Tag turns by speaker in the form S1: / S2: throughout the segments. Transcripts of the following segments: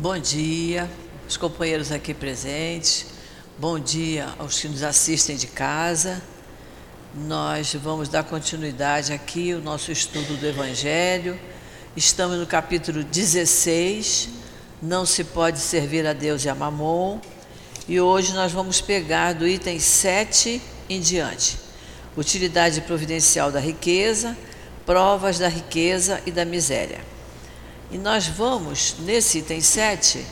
S1: Bom dia, os companheiros aqui presentes. Bom dia aos que nos assistem de casa. Nós vamos dar continuidade aqui ao nosso estudo do Evangelho. Estamos no capítulo 16. Não se pode servir a Deus e a Mamon. E hoje nós vamos pegar do item 7 em diante. Utilidade providencial da riqueza, provas da riqueza e da miséria. E nós vamos, nesse item 7,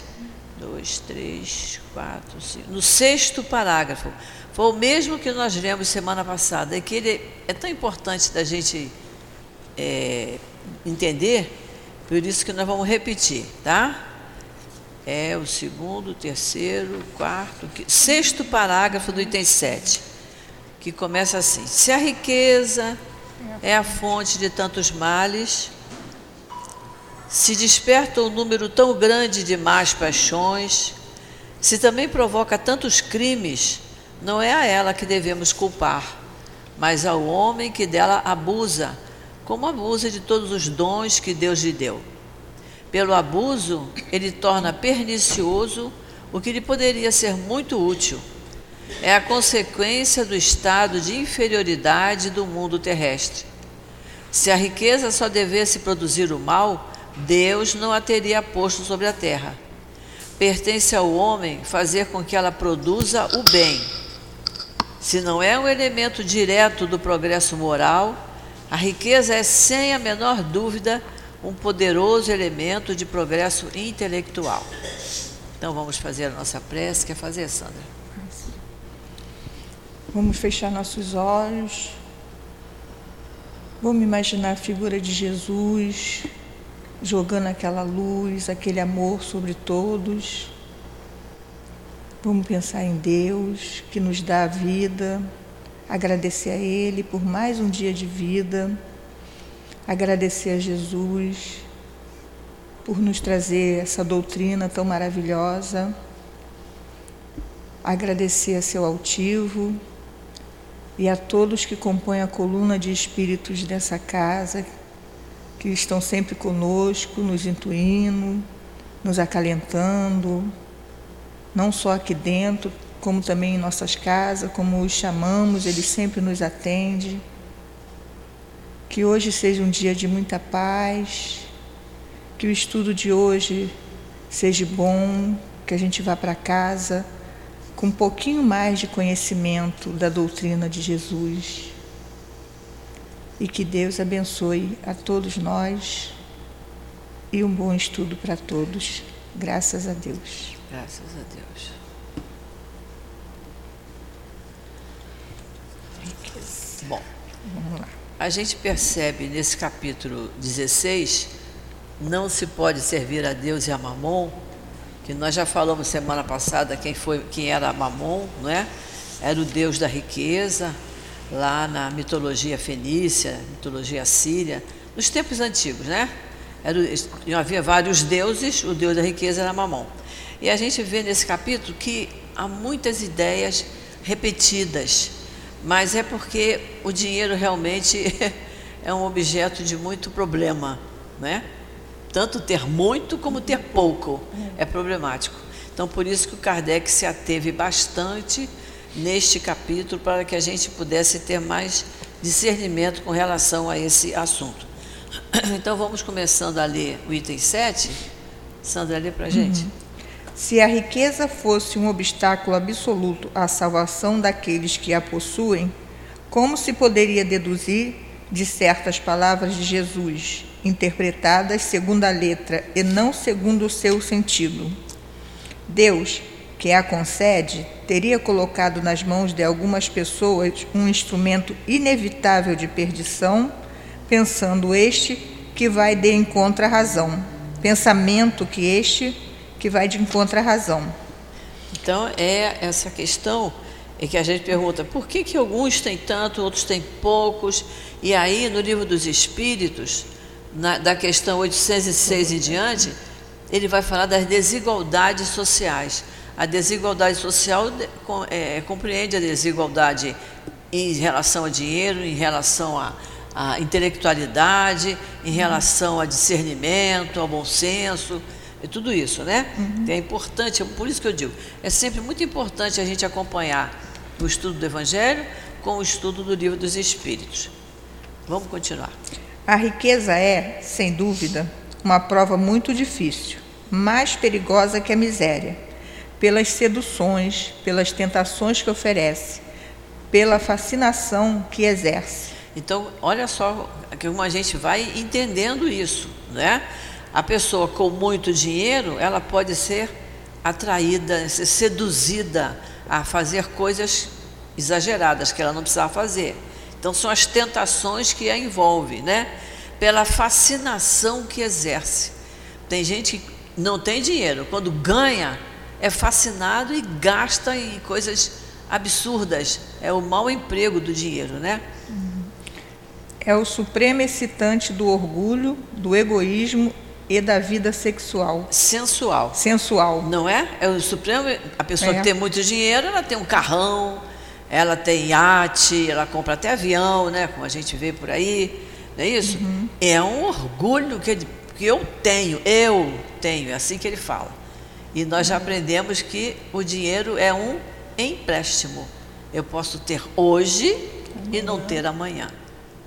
S1: 2, 3, 4, 5, no sexto parágrafo. Foi o mesmo que nós lemos semana passada, é que ele é tão importante da gente é, entender, por isso que nós vamos repetir, tá? É o segundo, terceiro, quarto, quinto, sexto parágrafo do item 7, que começa assim: Se a riqueza é a fonte de tantos males, se desperta um número tão grande de más paixões, se também provoca tantos crimes, não é a ela que devemos culpar, mas ao homem que dela abusa, como abusa de todos os dons que Deus lhe deu. Pelo abuso, ele torna pernicioso o que lhe poderia ser muito útil. É a consequência do estado de inferioridade do mundo terrestre. Se a riqueza só devesse produzir o mal, Deus não a teria posto sobre a terra. Pertence ao homem fazer com que ela produza o bem. Se não é um elemento direto do progresso moral, a riqueza é, sem a menor dúvida, um poderoso elemento de progresso intelectual. Então vamos fazer a nossa prece. Quer fazer, Sandra?
S2: Vamos fechar nossos olhos. Vamos imaginar a figura de Jesus jogando aquela luz, aquele amor sobre todos. Vamos pensar em Deus que nos dá a vida, agradecer a Ele por mais um dia de vida, agradecer a Jesus por nos trazer essa doutrina tão maravilhosa, agradecer a seu altivo e a todos que compõem a coluna de espíritos dessa casa que estão sempre conosco, nos intuindo, nos acalentando, não só aqui dentro, como também em nossas casas, como os chamamos, eles sempre nos atendem. Que hoje seja um dia de muita paz, que o estudo de hoje seja bom, que a gente vá para casa com um pouquinho mais de conhecimento da doutrina de Jesus e que Deus abençoe a todos nós e um bom estudo para todos. Graças a Deus.
S1: Graças a Deus. Bom, vamos lá. A gente percebe nesse capítulo 16, não se pode servir a Deus e a Mamon, que nós já falamos semana passada quem foi, quem era Mamon, não é? Era o Deus da riqueza, lá na mitologia fenícia, mitologia síria, nos tempos antigos, né? Era, havia vários deuses, o deus da riqueza era Mamon. E a gente vê nesse capítulo que há muitas ideias repetidas, mas é porque o dinheiro realmente é um objeto de muito problema, né? Tanto ter muito como ter pouco é problemático. Então, por isso que o Kardec se ateve bastante neste capítulo para que a gente pudesse ter mais discernimento com relação a esse assunto. Então vamos começando a ler o item 7. Sandra, lê para a gente. Uhum.
S2: Se a riqueza fosse um obstáculo absoluto à salvação daqueles que a possuem, como se poderia deduzir de certas palavras de Jesus, interpretadas segundo a letra e não segundo o seu sentido? Deus, que a concede, teria colocado nas mãos de algumas pessoas um instrumento inevitável de perdição, pensando este que vai de encontro à razão, pensamento que este que vai de encontro à razão.
S1: Então é essa questão é que a gente pergunta por que, que alguns têm tanto, outros têm poucos, e aí no livro dos Espíritos, na, da questão 806 em diante, ele vai falar das desigualdades sociais. A desigualdade social é, compreende a desigualdade em relação a dinheiro, em relação à, intelectualidade, em relação a discernimento, ao bom senso, e tudo isso, né? Uhum. É importante, por isso que eu digo, é sempre muito importante a gente acompanhar o estudo do Evangelho com o estudo do livro dos Espíritos. Vamos continuar.
S2: A riqueza é, sem dúvida, uma prova muito difícil, mais perigosa que a miséria, pelas seduções, pelas tentações que oferece, pela fascinação que exerce.
S1: Então, olha só como a gente vai entendendo isso, né? A pessoa com muito dinheiro, ela pode ser atraída, ser seduzida a fazer coisas exageradas que ela não precisava fazer. Então são as tentações que a envolvem, né? Pela fascinação que exerce. Tem gente que não tem dinheiro, quando ganha é fascinado e gasta em coisas absurdas. É o mau emprego do dinheiro, né?
S2: É o supremo excitante do orgulho, do egoísmo e da vida sexual.
S1: Sensual.
S2: Sensual.
S1: Não é? É o supremo. A pessoa é. que tem muito dinheiro, ela tem um carrão, ela tem iate, ela compra até avião, né? Como a gente vê por aí, não é isso? Uhum. É um orgulho que, ele, que eu tenho, eu tenho, é assim que ele fala. E nós já aprendemos que o dinheiro é um empréstimo. Eu posso ter hoje e não ter amanhã.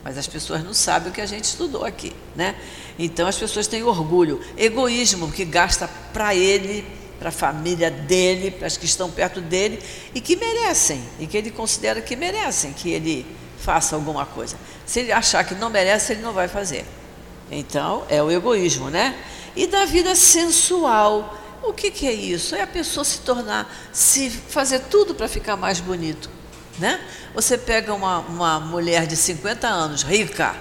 S1: Mas as pessoas não sabem o que a gente estudou aqui, né? Então as pessoas têm orgulho, egoísmo que gasta para ele, para a família dele, para as que estão perto dele e que merecem, e que ele considera que merecem que ele faça alguma coisa. Se ele achar que não merece, ele não vai fazer. Então, é o egoísmo, né? E da vida sensual. O que, que é isso? É a pessoa se tornar, se fazer tudo para ficar mais bonito. Né? Você pega uma, uma mulher de 50 anos, rica,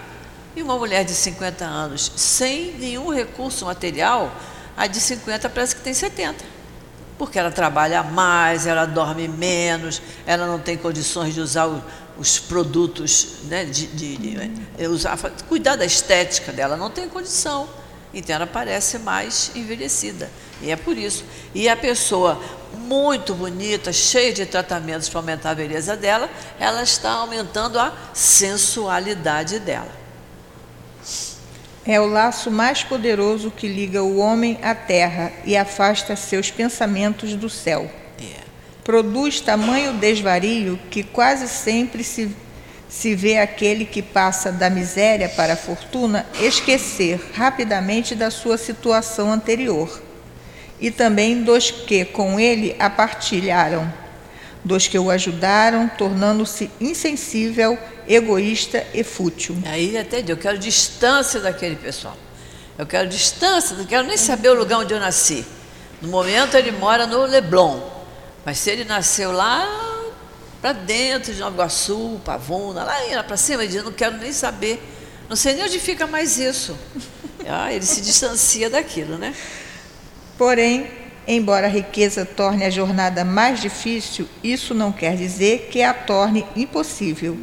S1: e uma mulher de 50 anos, sem nenhum recurso material, a de 50 parece que tem 70. Porque ela trabalha mais, ela dorme menos, ela não tem condições de usar o, os produtos, né, de, de, de, eh, usar, cuidar da estética dela, não tem condição. Então ela parece mais envelhecida. E é por isso. E a pessoa muito bonita, cheia de tratamentos para aumentar a beleza dela, ela está aumentando a sensualidade dela
S2: é o laço mais poderoso que liga o homem à terra e afasta seus pensamentos do céu. É. Produz tamanho desvario que quase sempre se, se vê aquele que passa da miséria para a fortuna esquecer rapidamente da sua situação anterior, e também dos que com ele a partilharam dos que o ajudaram, tornando-se insensível, egoísta e fútil.
S1: Aí entendeu? Eu quero distância daquele pessoal. Eu quero distância, não quero nem saber o lugar onde eu nasci. No momento ele mora no Leblon, mas se ele nasceu lá para dentro de Nova Iguaçu, Pavuna, lá, para cima, ele diz, não quero nem saber. Não sei nem onde fica mais isso. Ah, ele se distancia daquilo, né?
S2: Porém, Embora a riqueza torne a jornada mais difícil, isso não quer dizer que a torne impossível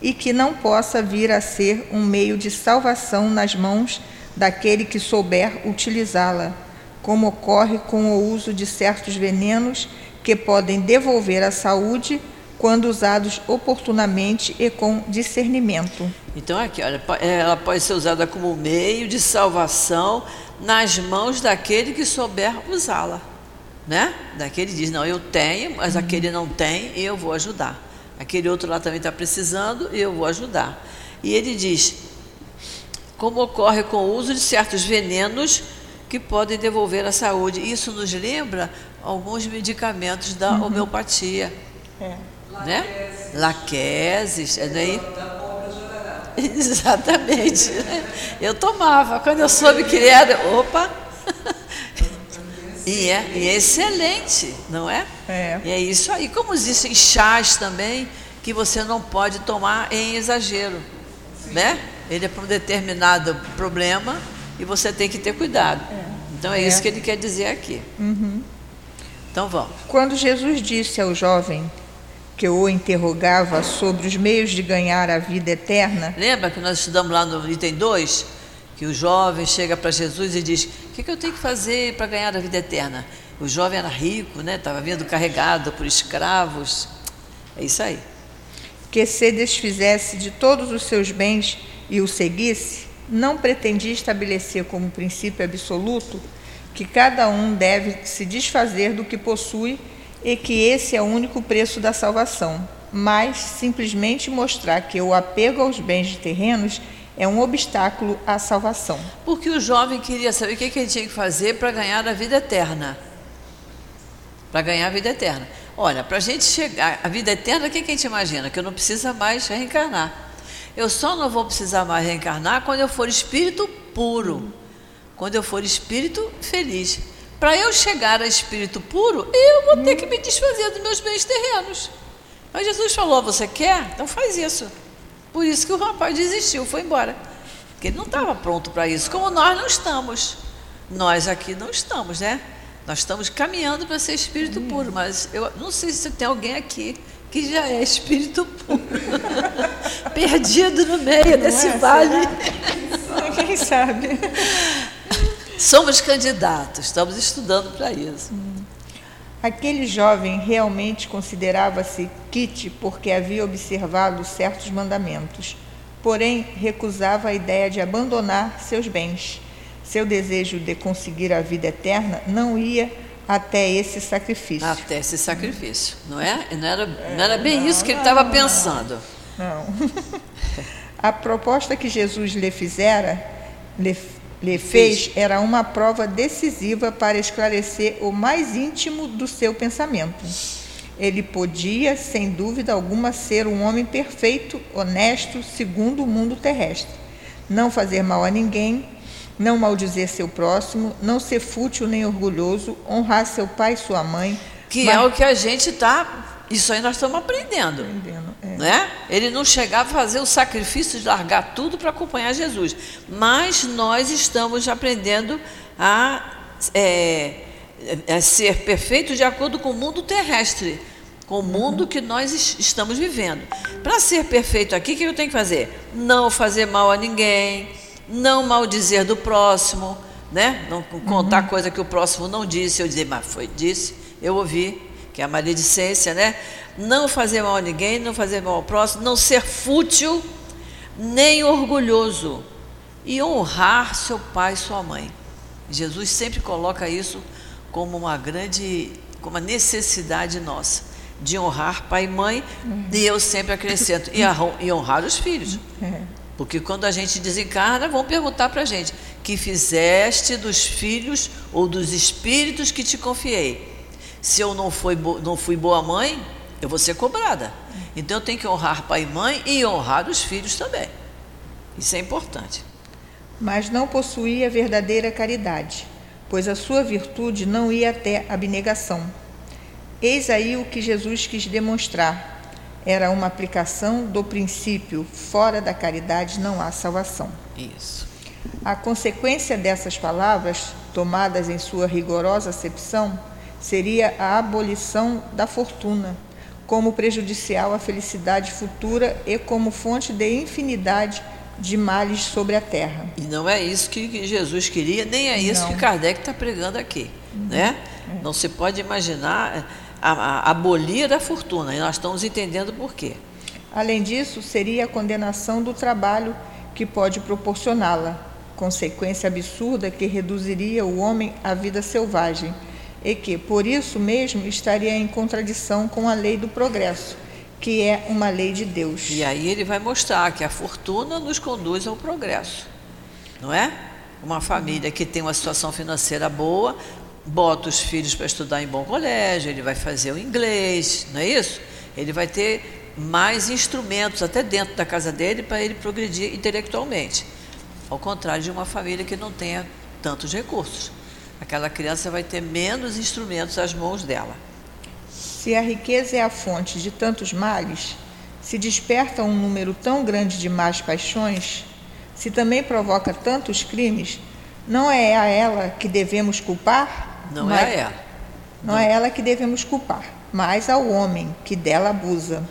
S2: e que não possa vir a ser um meio de salvação nas mãos daquele que souber utilizá-la, como ocorre com o uso de certos venenos que podem devolver a saúde quando usados oportunamente e com discernimento.
S1: Então, aqui, olha, ela pode ser usada como meio de salvação nas mãos daquele que souber usá-la. Né? Daquele diz: Não, eu tenho, mas aquele não tem e eu vou ajudar. Aquele outro lá também está precisando e eu vou ajudar. E ele diz: Como ocorre com o uso de certos venenos que podem devolver a saúde. Isso nos lembra alguns medicamentos da uhum. homeopatia. É. Né? Laqueses, é daí? Exatamente. Eu tomava. Quando eu soube que ele era, opa! E é, e é excelente, não é?
S2: É.
S1: E é isso aí. Como existem chás também que você não pode tomar em exagero, Sim. né? Ele é para um determinado problema e você tem que ter cuidado. É. Então é, é, isso que ele quer dizer aqui.
S2: Uhum.
S1: Então vamos.
S2: Quando Jesus disse ao jovem que o interrogava sobre os meios de ganhar a vida eterna.
S1: Lembra que nós estudamos lá no item 2? Que o jovem chega para Jesus e diz: O que, que eu tenho que fazer para ganhar a vida eterna? O jovem era rico, né? estava vindo carregado por escravos. É isso aí.
S2: Que se desfizesse de todos os seus bens e o seguisse, não pretendia estabelecer como princípio absoluto que cada um deve se desfazer do que possui e que esse é o único preço da salvação, mas simplesmente mostrar que o apego aos bens terrenos é um obstáculo à salvação.
S1: Porque o jovem queria saber o que, ele tinha que fazer para ganhar a vida eterna. Para ganhar a vida eterna. Olha, para a gente chegar à vida eterna, o que, que a gente imagina? Que eu não precisa mais reencarnar. Eu só não vou precisar mais reencarnar quando eu for espírito puro. Quando eu for espírito feliz. Para eu chegar a espírito puro, eu vou ter que me desfazer dos meus bens terrenos. Mas Jesus falou: Você quer? Então faz isso. Por isso que o rapaz desistiu, foi embora. Porque ele não estava pronto para isso, como nós não estamos. Nós aqui não estamos, né? Nós estamos caminhando para ser espírito puro, mas eu não sei se tem alguém aqui que já é espírito puro, perdido no meio não desse é, vale.
S2: Quem sabe?
S1: Somos candidatos, estamos estudando para isso.
S2: Aquele jovem realmente considerava-se quite porque havia observado certos mandamentos, porém recusava a ideia de abandonar seus bens. Seu desejo de conseguir a vida eterna não ia até esse sacrifício.
S1: Até esse sacrifício, não é? Não era, não era bem não, isso que ele estava pensando.
S2: Não. a proposta que Jesus lhe fizera, lhe lhe fez era uma prova decisiva para esclarecer o mais íntimo do seu pensamento. Ele podia, sem dúvida alguma, ser um homem perfeito, honesto, segundo o mundo terrestre. Não fazer mal a ninguém, não maldizer seu próximo, não ser fútil nem orgulhoso, honrar seu pai e sua mãe.
S1: Que mas... é o que a gente está isso aí nós estamos aprendendo. aprendendo é. né? Ele não chegava a fazer o sacrifício de largar tudo para acompanhar Jesus. Mas nós estamos aprendendo a, é, a ser perfeito de acordo com o mundo terrestre, com o mundo uhum. que nós estamos vivendo. Para ser perfeito aqui, o que eu tenho que fazer? Não fazer mal a ninguém, não maldizer do próximo, né? não contar uhum. coisa que o próximo não disse, eu dizer, mas foi, disse, eu ouvi que é a maledicência, né? Não fazer mal a ninguém, não fazer mal ao próximo, não ser fútil nem orgulhoso e honrar seu pai e sua mãe. Jesus sempre coloca isso como uma grande, como uma necessidade nossa de honrar pai e mãe, uhum. e eu sempre acrescento, e honrar os filhos. É. Porque quando a gente desencarna, vão perguntar para a gente: que fizeste dos filhos ou dos espíritos que te confiei? Se eu não fui, não fui boa mãe, eu vou ser cobrada. Então eu tenho que honrar pai e mãe e honrar os filhos também. Isso é importante.
S2: Mas não possuía verdadeira caridade, pois a sua virtude não ia até abnegação. Eis aí o que Jesus quis demonstrar. Era uma aplicação do princípio: fora da caridade não há salvação.
S1: Isso.
S2: A consequência dessas palavras, tomadas em sua rigorosa acepção, seria a abolição da fortuna, como prejudicial à felicidade futura e como fonte de infinidade de males sobre a terra.
S1: E não é isso que Jesus queria, nem é isso não. que Kardec está pregando aqui. Uhum. Né? É. Não se pode imaginar a, a, abolir a fortuna, e nós estamos entendendo por quê.
S2: Além disso, seria a condenação do trabalho que pode proporcioná-la, consequência absurda que reduziria o homem à vida selvagem e que, por isso mesmo, estaria em contradição com a lei do progresso, que é uma lei de Deus.
S1: E aí ele vai mostrar que a fortuna nos conduz ao progresso, não é? Uma família que tem uma situação financeira boa, bota os filhos para estudar em bom colégio, ele vai fazer o inglês, não é isso? Ele vai ter mais instrumentos até dentro da casa dele para ele progredir intelectualmente. Ao contrário de uma família que não tenha tantos recursos aquela criança vai ter menos instrumentos às mãos dela.
S2: Se a riqueza é a fonte de tantos males, se desperta um número tão grande de más paixões, se também provoca tantos crimes, não é a ela que devemos culpar?
S1: Não mas, é a ela.
S2: Não, não é ela que devemos culpar, mas ao homem que dela abusa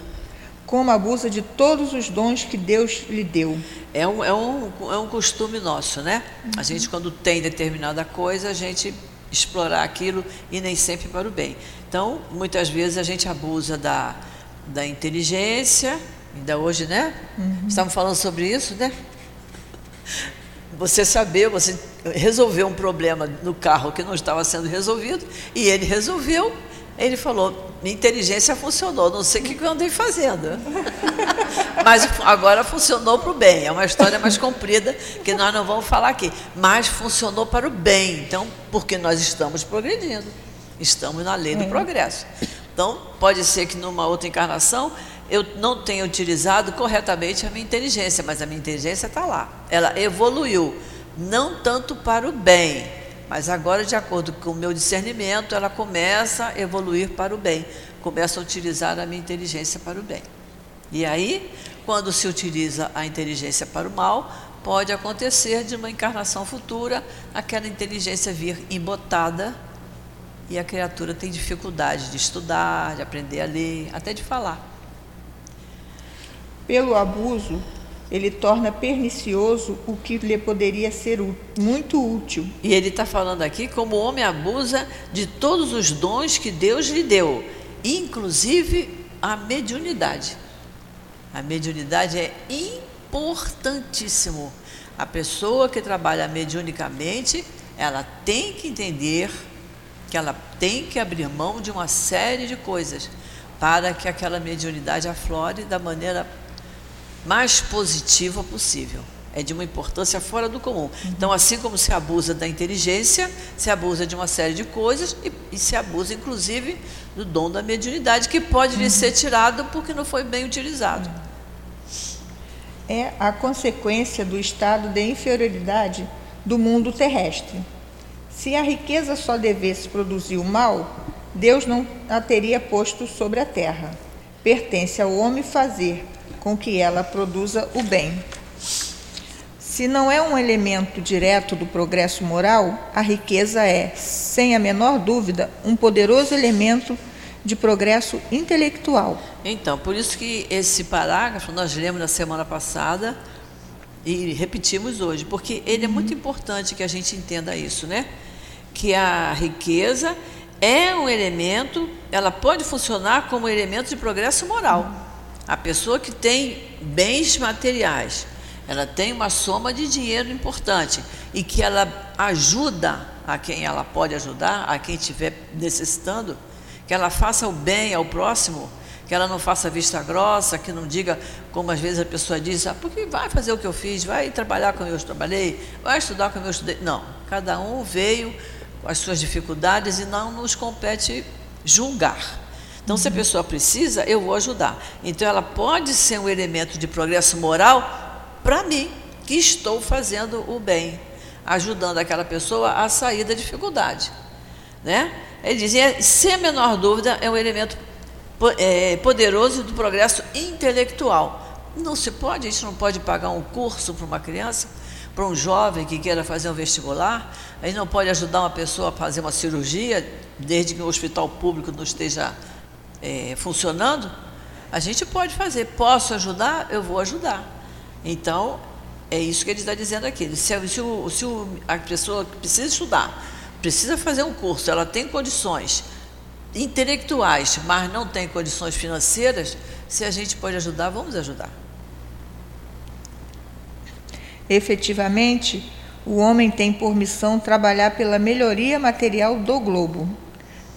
S2: como abusa de todos os dons que Deus lhe deu.
S1: É um, é um, é um costume nosso, né? Uhum. A gente, quando tem determinada coisa, a gente explorar aquilo e nem sempre para o bem. Então, muitas vezes a gente abusa da, da inteligência, ainda hoje, né? Uhum. Estamos falando sobre isso, né? você saber, você resolver um problema no carro que não estava sendo resolvido, e ele resolveu. Ele falou: minha inteligência funcionou, não sei o que eu andei fazendo. Mas agora funcionou para o bem. É uma história mais comprida que nós não vamos falar aqui. Mas funcionou para o bem. Então, porque nós estamos progredindo. Estamos na lei do é. progresso. Então, pode ser que numa outra encarnação eu não tenha utilizado corretamente a minha inteligência, mas a minha inteligência está lá. Ela evoluiu, não tanto para o bem, mas agora, de acordo com o meu discernimento, ela começa a evoluir para o bem, começa a utilizar a minha inteligência para o bem. E aí, quando se utiliza a inteligência para o mal, pode acontecer de uma encarnação futura aquela inteligência vir embotada e a criatura tem dificuldade de estudar, de aprender a ler, até de falar.
S2: Pelo abuso, ele torna pernicioso o que lhe poderia ser muito útil.
S1: E ele está falando aqui como o homem abusa de todos os dons que Deus lhe deu, inclusive a mediunidade. A mediunidade é importantíssimo. A pessoa que trabalha mediunicamente, ela tem que entender que ela tem que abrir mão de uma série de coisas para que aquela mediunidade aflore da maneira mais positiva possível. É de uma importância fora do comum. Uhum. Então, assim como se abusa da inteligência, se abusa de uma série de coisas e, e se abusa, inclusive, do dom da mediunidade, que pode lhe ser tirado porque não foi bem utilizado.
S2: É a consequência do estado de inferioridade do mundo terrestre. Se a riqueza só devesse produzir o mal, Deus não a teria posto sobre a terra. Pertence ao homem fazer com que ela produza o bem. Se não é um elemento direto do progresso moral, a riqueza é, sem a menor dúvida, um poderoso elemento de progresso intelectual.
S1: Então, por isso que esse parágrafo nós lemos na semana passada e repetimos hoje, porque ele é muito importante que a gente entenda isso, né? Que a riqueza é um elemento, ela pode funcionar como elemento de progresso moral. A pessoa que tem bens materiais, ela tem uma soma de dinheiro importante e que ela ajuda a quem ela pode ajudar, a quem estiver necessitando, que ela faça o bem ao próximo, que ela não faça vista grossa, que não diga, como às vezes a pessoa diz, ah, porque vai fazer o que eu fiz, vai trabalhar como eu trabalhei, vai estudar como eu estudei. Não, cada um veio com as suas dificuldades e não nos compete julgar. Então, se a pessoa precisa, eu vou ajudar. Então, ela pode ser um elemento de progresso moral para mim, que estou fazendo o bem, ajudando aquela pessoa a sair da dificuldade. Né? Ele dizia, sem a menor dúvida, é um elemento é, poderoso do progresso intelectual. Não se pode, a gente não pode pagar um curso para uma criança, para um jovem que queira fazer um vestibular, a gente não pode ajudar uma pessoa a fazer uma cirurgia, desde que o hospital público não esteja é, funcionando, a gente pode fazer. Posso ajudar? Eu vou ajudar. Então, é isso que ele está dizendo aqui. Se, se, o, se o, a pessoa precisa estudar, precisa fazer um curso, ela tem condições intelectuais, mas não tem condições financeiras, se a gente pode ajudar, vamos ajudar.
S2: Efetivamente, o homem tem por missão trabalhar pela melhoria material do globo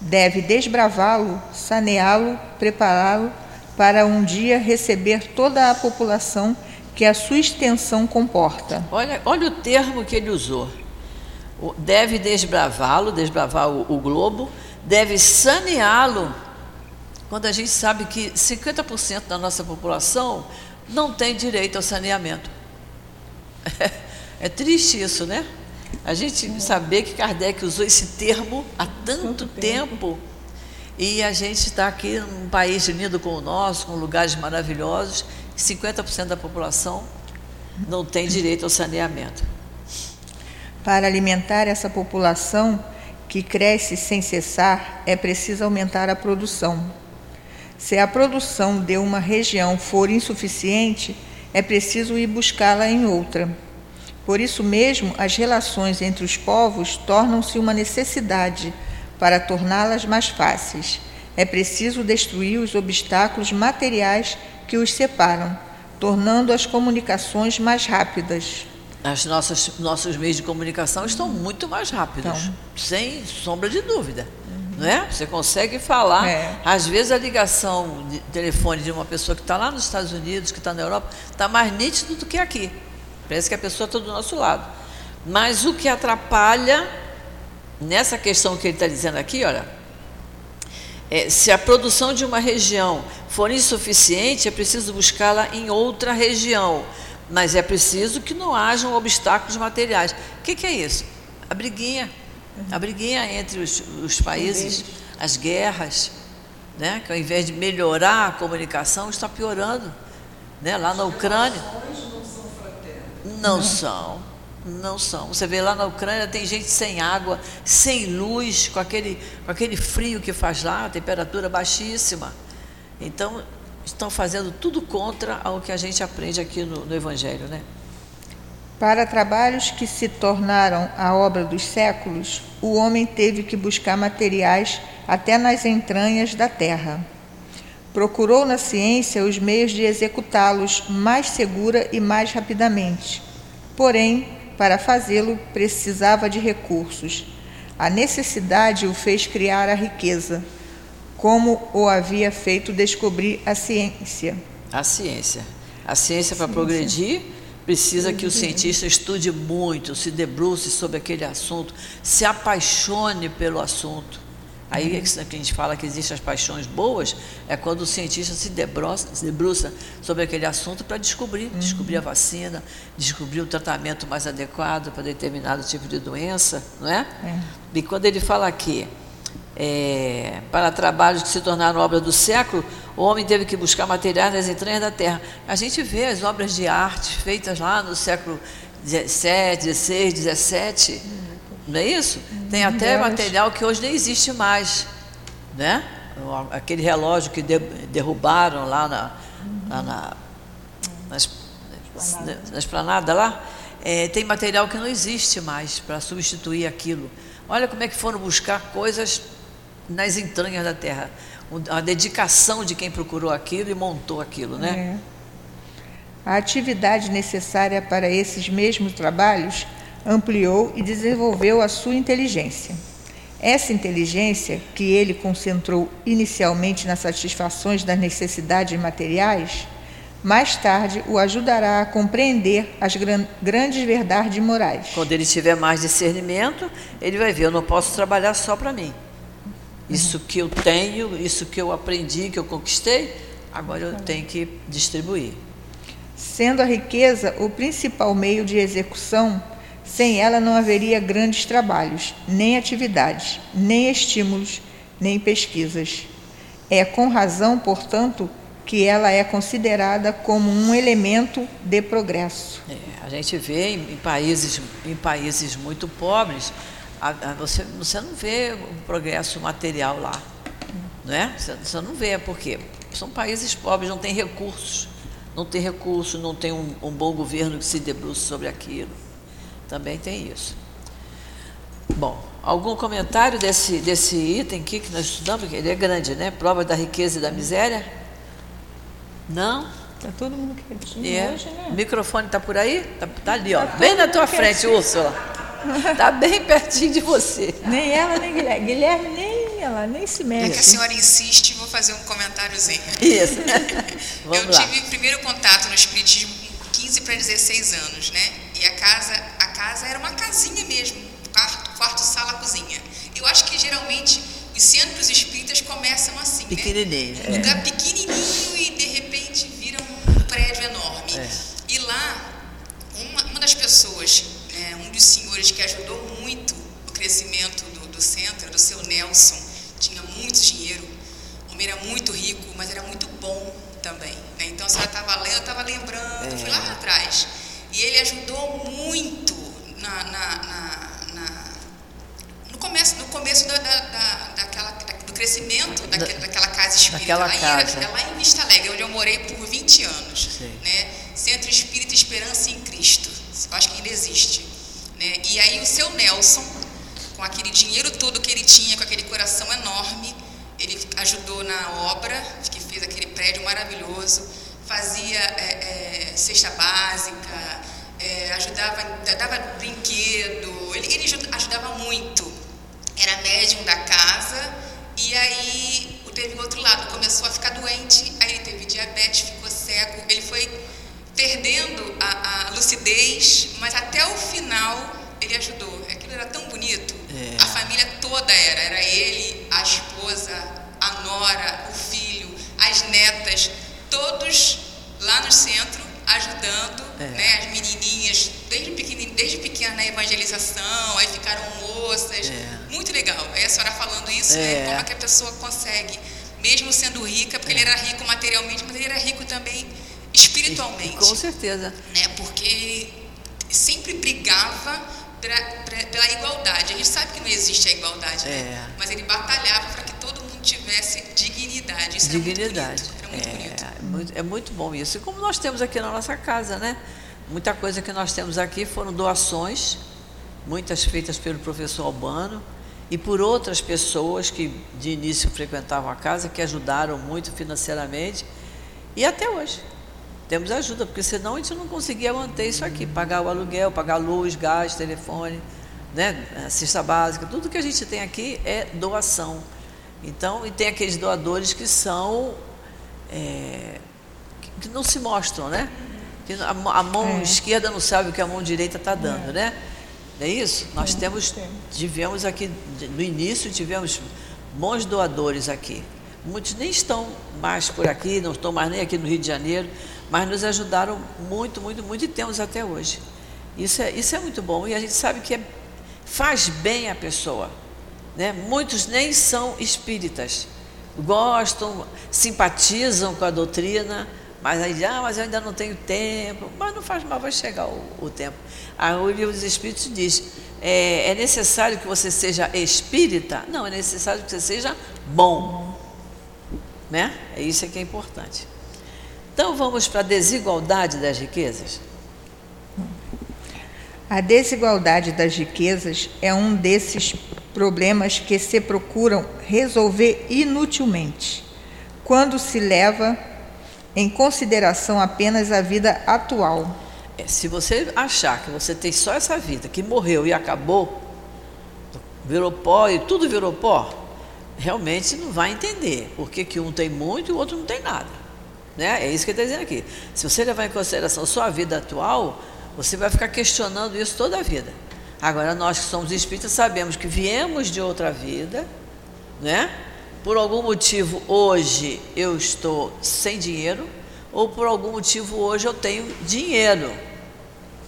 S2: deve desbravá-lo, saneá-lo, prepará-lo para um dia receber toda a população que a sua extensão comporta.
S1: Olha, olha o termo que ele usou. Deve desbravá-lo, desbravar o, o globo, deve saneá-lo. Quando a gente sabe que 50% da nossa população não tem direito ao saneamento. É, é triste isso, né? A gente saber que Kardec usou esse termo há tanto tempo e a gente está aqui num país unido com o nosso, com lugares maravilhosos, 50% da população não tem direito ao saneamento.
S2: Para alimentar essa população que cresce sem cessar, é preciso aumentar a produção. Se a produção de uma região for insuficiente, é preciso ir buscá-la em outra. Por isso mesmo, as relações entre os povos tornam-se uma necessidade para torná-las mais fáceis. É preciso destruir os obstáculos materiais que os separam, tornando as comunicações mais rápidas.
S1: As nossas nossos meios de comunicação estão muito mais rápidos, então. sem sombra de dúvida. Uhum. Não é? Você consegue falar. É. Às vezes a ligação de telefone de uma pessoa que está lá nos Estados Unidos, que está na Europa, está mais nítido do que aqui. Parece que a pessoa está do nosso lado. Mas o que atrapalha nessa questão que ele está dizendo aqui, olha, é, se a produção de uma região for insuficiente, é preciso buscá-la em outra região, mas é preciso que não hajam obstáculos materiais. O que, que é isso? A briguinha, a briguinha entre os, os países, as guerras, né? que ao invés de melhorar a comunicação, está piorando. Né? Lá na Ucrânia. Não são. Não são. Você vê lá na Ucrânia tem gente sem água, sem luz, com aquele, com aquele frio que faz lá, temperatura baixíssima. Então, estão fazendo tudo contra o que a gente aprende aqui no, no Evangelho, né?
S2: Para trabalhos que se tornaram a obra dos séculos, o homem teve que buscar materiais até nas entranhas da terra. Procurou na ciência os meios de executá-los mais segura e mais rapidamente. Porém, para fazê-lo, precisava de recursos. A necessidade o fez criar a riqueza, como o havia feito descobrir a ciência.
S1: A ciência. A ciência, para progredir, precisa que o cientista estude muito, se debruce sobre aquele assunto, se apaixone pelo assunto. Aí é que a gente fala que existem as paixões boas, é quando o cientista se debruça, se debruça sobre aquele assunto para descobrir, uhum. descobrir a vacina, descobrir o tratamento mais adequado para determinado tipo de doença, não é? é. E quando ele fala aqui, é, para trabalhos que se tornaram obra do século, o homem teve que buscar materiais nas entranhas da terra. A gente vê as obras de arte feitas lá no século XVII, XVI, XVII, não é isso? Tem até material que hoje nem existe mais, né? Aquele relógio que derrubaram lá na, lá na, na esplanada lá, é, tem material que não existe mais para substituir aquilo. Olha como é que foram buscar coisas nas entranhas da terra. A dedicação de quem procurou aquilo e montou aquilo, né? É.
S2: A atividade necessária para esses mesmos trabalhos ampliou e desenvolveu a sua inteligência. Essa inteligência, que ele concentrou inicialmente nas satisfações das necessidades materiais, mais tarde o ajudará a compreender as gran grandes verdades morais.
S1: Quando ele tiver mais discernimento, ele vai ver: eu não posso trabalhar só para mim. Isso que eu tenho, isso que eu aprendi, que eu conquistei, agora eu tenho que distribuir.
S2: Sendo a riqueza o principal meio de execução, sem ela não haveria grandes trabalhos, nem atividades, nem estímulos, nem pesquisas. É com razão, portanto, que ela é considerada como um elemento de progresso.
S1: É, a gente vê em, países, em países muito pobres, a, a, você, você não vê o progresso material lá. Não é? Você, você não vê, por quê? São países pobres, não têm recursos. Não tem recursos, não tem um, um bom governo que se debruce sobre aquilo. Também tem isso. Bom, algum comentário desse, desse item aqui que nós estudamos? Ele é grande, né? Prova da riqueza e da miséria? Não?
S2: Está todo mundo quietinho
S1: é. hoje, né? O microfone está por aí? Está tá ali, ó. Tá bem na tua frente. Úrsula. Está bem pertinho de você.
S2: Nem ela, nem Guilherme. Guilherme nem ela, nem se mexe. É
S3: que a senhora insiste, vou fazer um comentáriozinho.
S1: Isso.
S3: Vamos Eu lá. tive primeiro contato no Espiritismo com 15 para 16 anos, né? E a casa, casa era uma casinha mesmo, quarto, quarto sala, cozinha. Eu acho que geralmente os centros espíritas começam assim,
S1: Pequenininho,
S3: né? Um lugar pequenininho e de repente vira um prédio enorme. É. E lá, uma, uma das pessoas, é, um dos senhores que ajudou muito o crescimento do, do centro, do seu Nelson, tinha muito dinheiro, o homem era muito rico, mas era muito bom também. Né? Então, a senhora estava lendo, eu estava lembrando, é. fui lá atrás. E ele ajudou muito na, na, na, na no começo, no começo da, da, da daquela, do daquela, da, daquela casa espírita.
S1: Lá, casa.
S3: Em, é lá em Vista Alegre, onde eu morei por 20 anos. Né? Centro Espírita Esperança em Cristo. Eu acho que ainda existe. Né? E aí o seu Nelson, com aquele dinheiro todo que ele tinha, com aquele coração enorme, ele ajudou na obra, que fez aquele prédio maravilhoso, fazia é, é, cesta básica, é, ajudava, dava brinquedo, ele, ele ajudava muito. Era médium da casa e aí teve o outro lado, começou a ficar doente, aí ele teve diabetes, ficou cego, ele foi perdendo a, a lucidez, mas até o final ele ajudou. Aquilo era tão bonito. É. A família toda era, era ele, a esposa, a nora, o filho, as netas, todos lá no centro ajudando, é. né, as menininhas desde pequena, desde pequena na evangelização, aí ficaram moças, é. muito legal. Aí a senhora falando isso, né, como é que a pessoa consegue, mesmo sendo rica, porque ele era rico materialmente, mas ele era rico também espiritualmente.
S1: Com certeza.
S3: Né, porque sempre brigava pra, pra, pela igualdade. A gente sabe que não existe a igualdade, né? é. mas ele batalhava para que todo tivesse dignidade. Isso dignidade. Era muito bonito. Era muito
S1: é,
S3: bonito.
S1: É muito, é muito bom isso. E como nós temos aqui na nossa casa, né? Muita coisa que nós temos aqui foram doações, muitas feitas pelo professor Albano e por outras pessoas que de início frequentavam a casa, que ajudaram muito financeiramente e até hoje. Temos ajuda, porque senão a gente não conseguia manter isso aqui, pagar o aluguel, pagar luz, gás, telefone, né, cesta básica, tudo que a gente tem aqui é doação. Então, e tem aqueles doadores que são é, que não se mostram, né? Que a, a mão é. esquerda não sabe o que a mão direita está dando, é. né? Não é isso? Nós temos, tivemos aqui, no início, tivemos bons doadores aqui. Muitos nem estão mais por aqui, não estão mais nem aqui no Rio de Janeiro, mas nos ajudaram muito, muito, muito e temos até hoje. Isso é, isso é muito bom e a gente sabe que é, faz bem a pessoa. Né? Muitos nem são espíritas, gostam, simpatizam com a doutrina, mas aí, ah, mas eu ainda não tenho tempo. Mas não faz mal, vai chegar o, o tempo. Aí o livro dos Espíritos diz: é, é, necessário que você seja espírita? Não, é necessário que você seja bom. Né? É isso que é importante. Então vamos para a desigualdade das riquezas.
S2: A desigualdade das riquezas é um desses problemas que se procuram resolver inutilmente, quando se leva em consideração apenas a vida atual.
S1: É, se você achar que você tem só essa vida, que morreu e acabou, virou pó e tudo virou pó, realmente não vai entender por que, um tem muito e o outro não tem nada. Né? É isso que ele está dizendo aqui. Se você levar em consideração sua vida atual, você vai ficar questionando isso toda a vida. Agora, nós que somos espíritas sabemos que viemos de outra vida, né? Por algum motivo hoje eu estou sem dinheiro, ou por algum motivo hoje eu tenho dinheiro.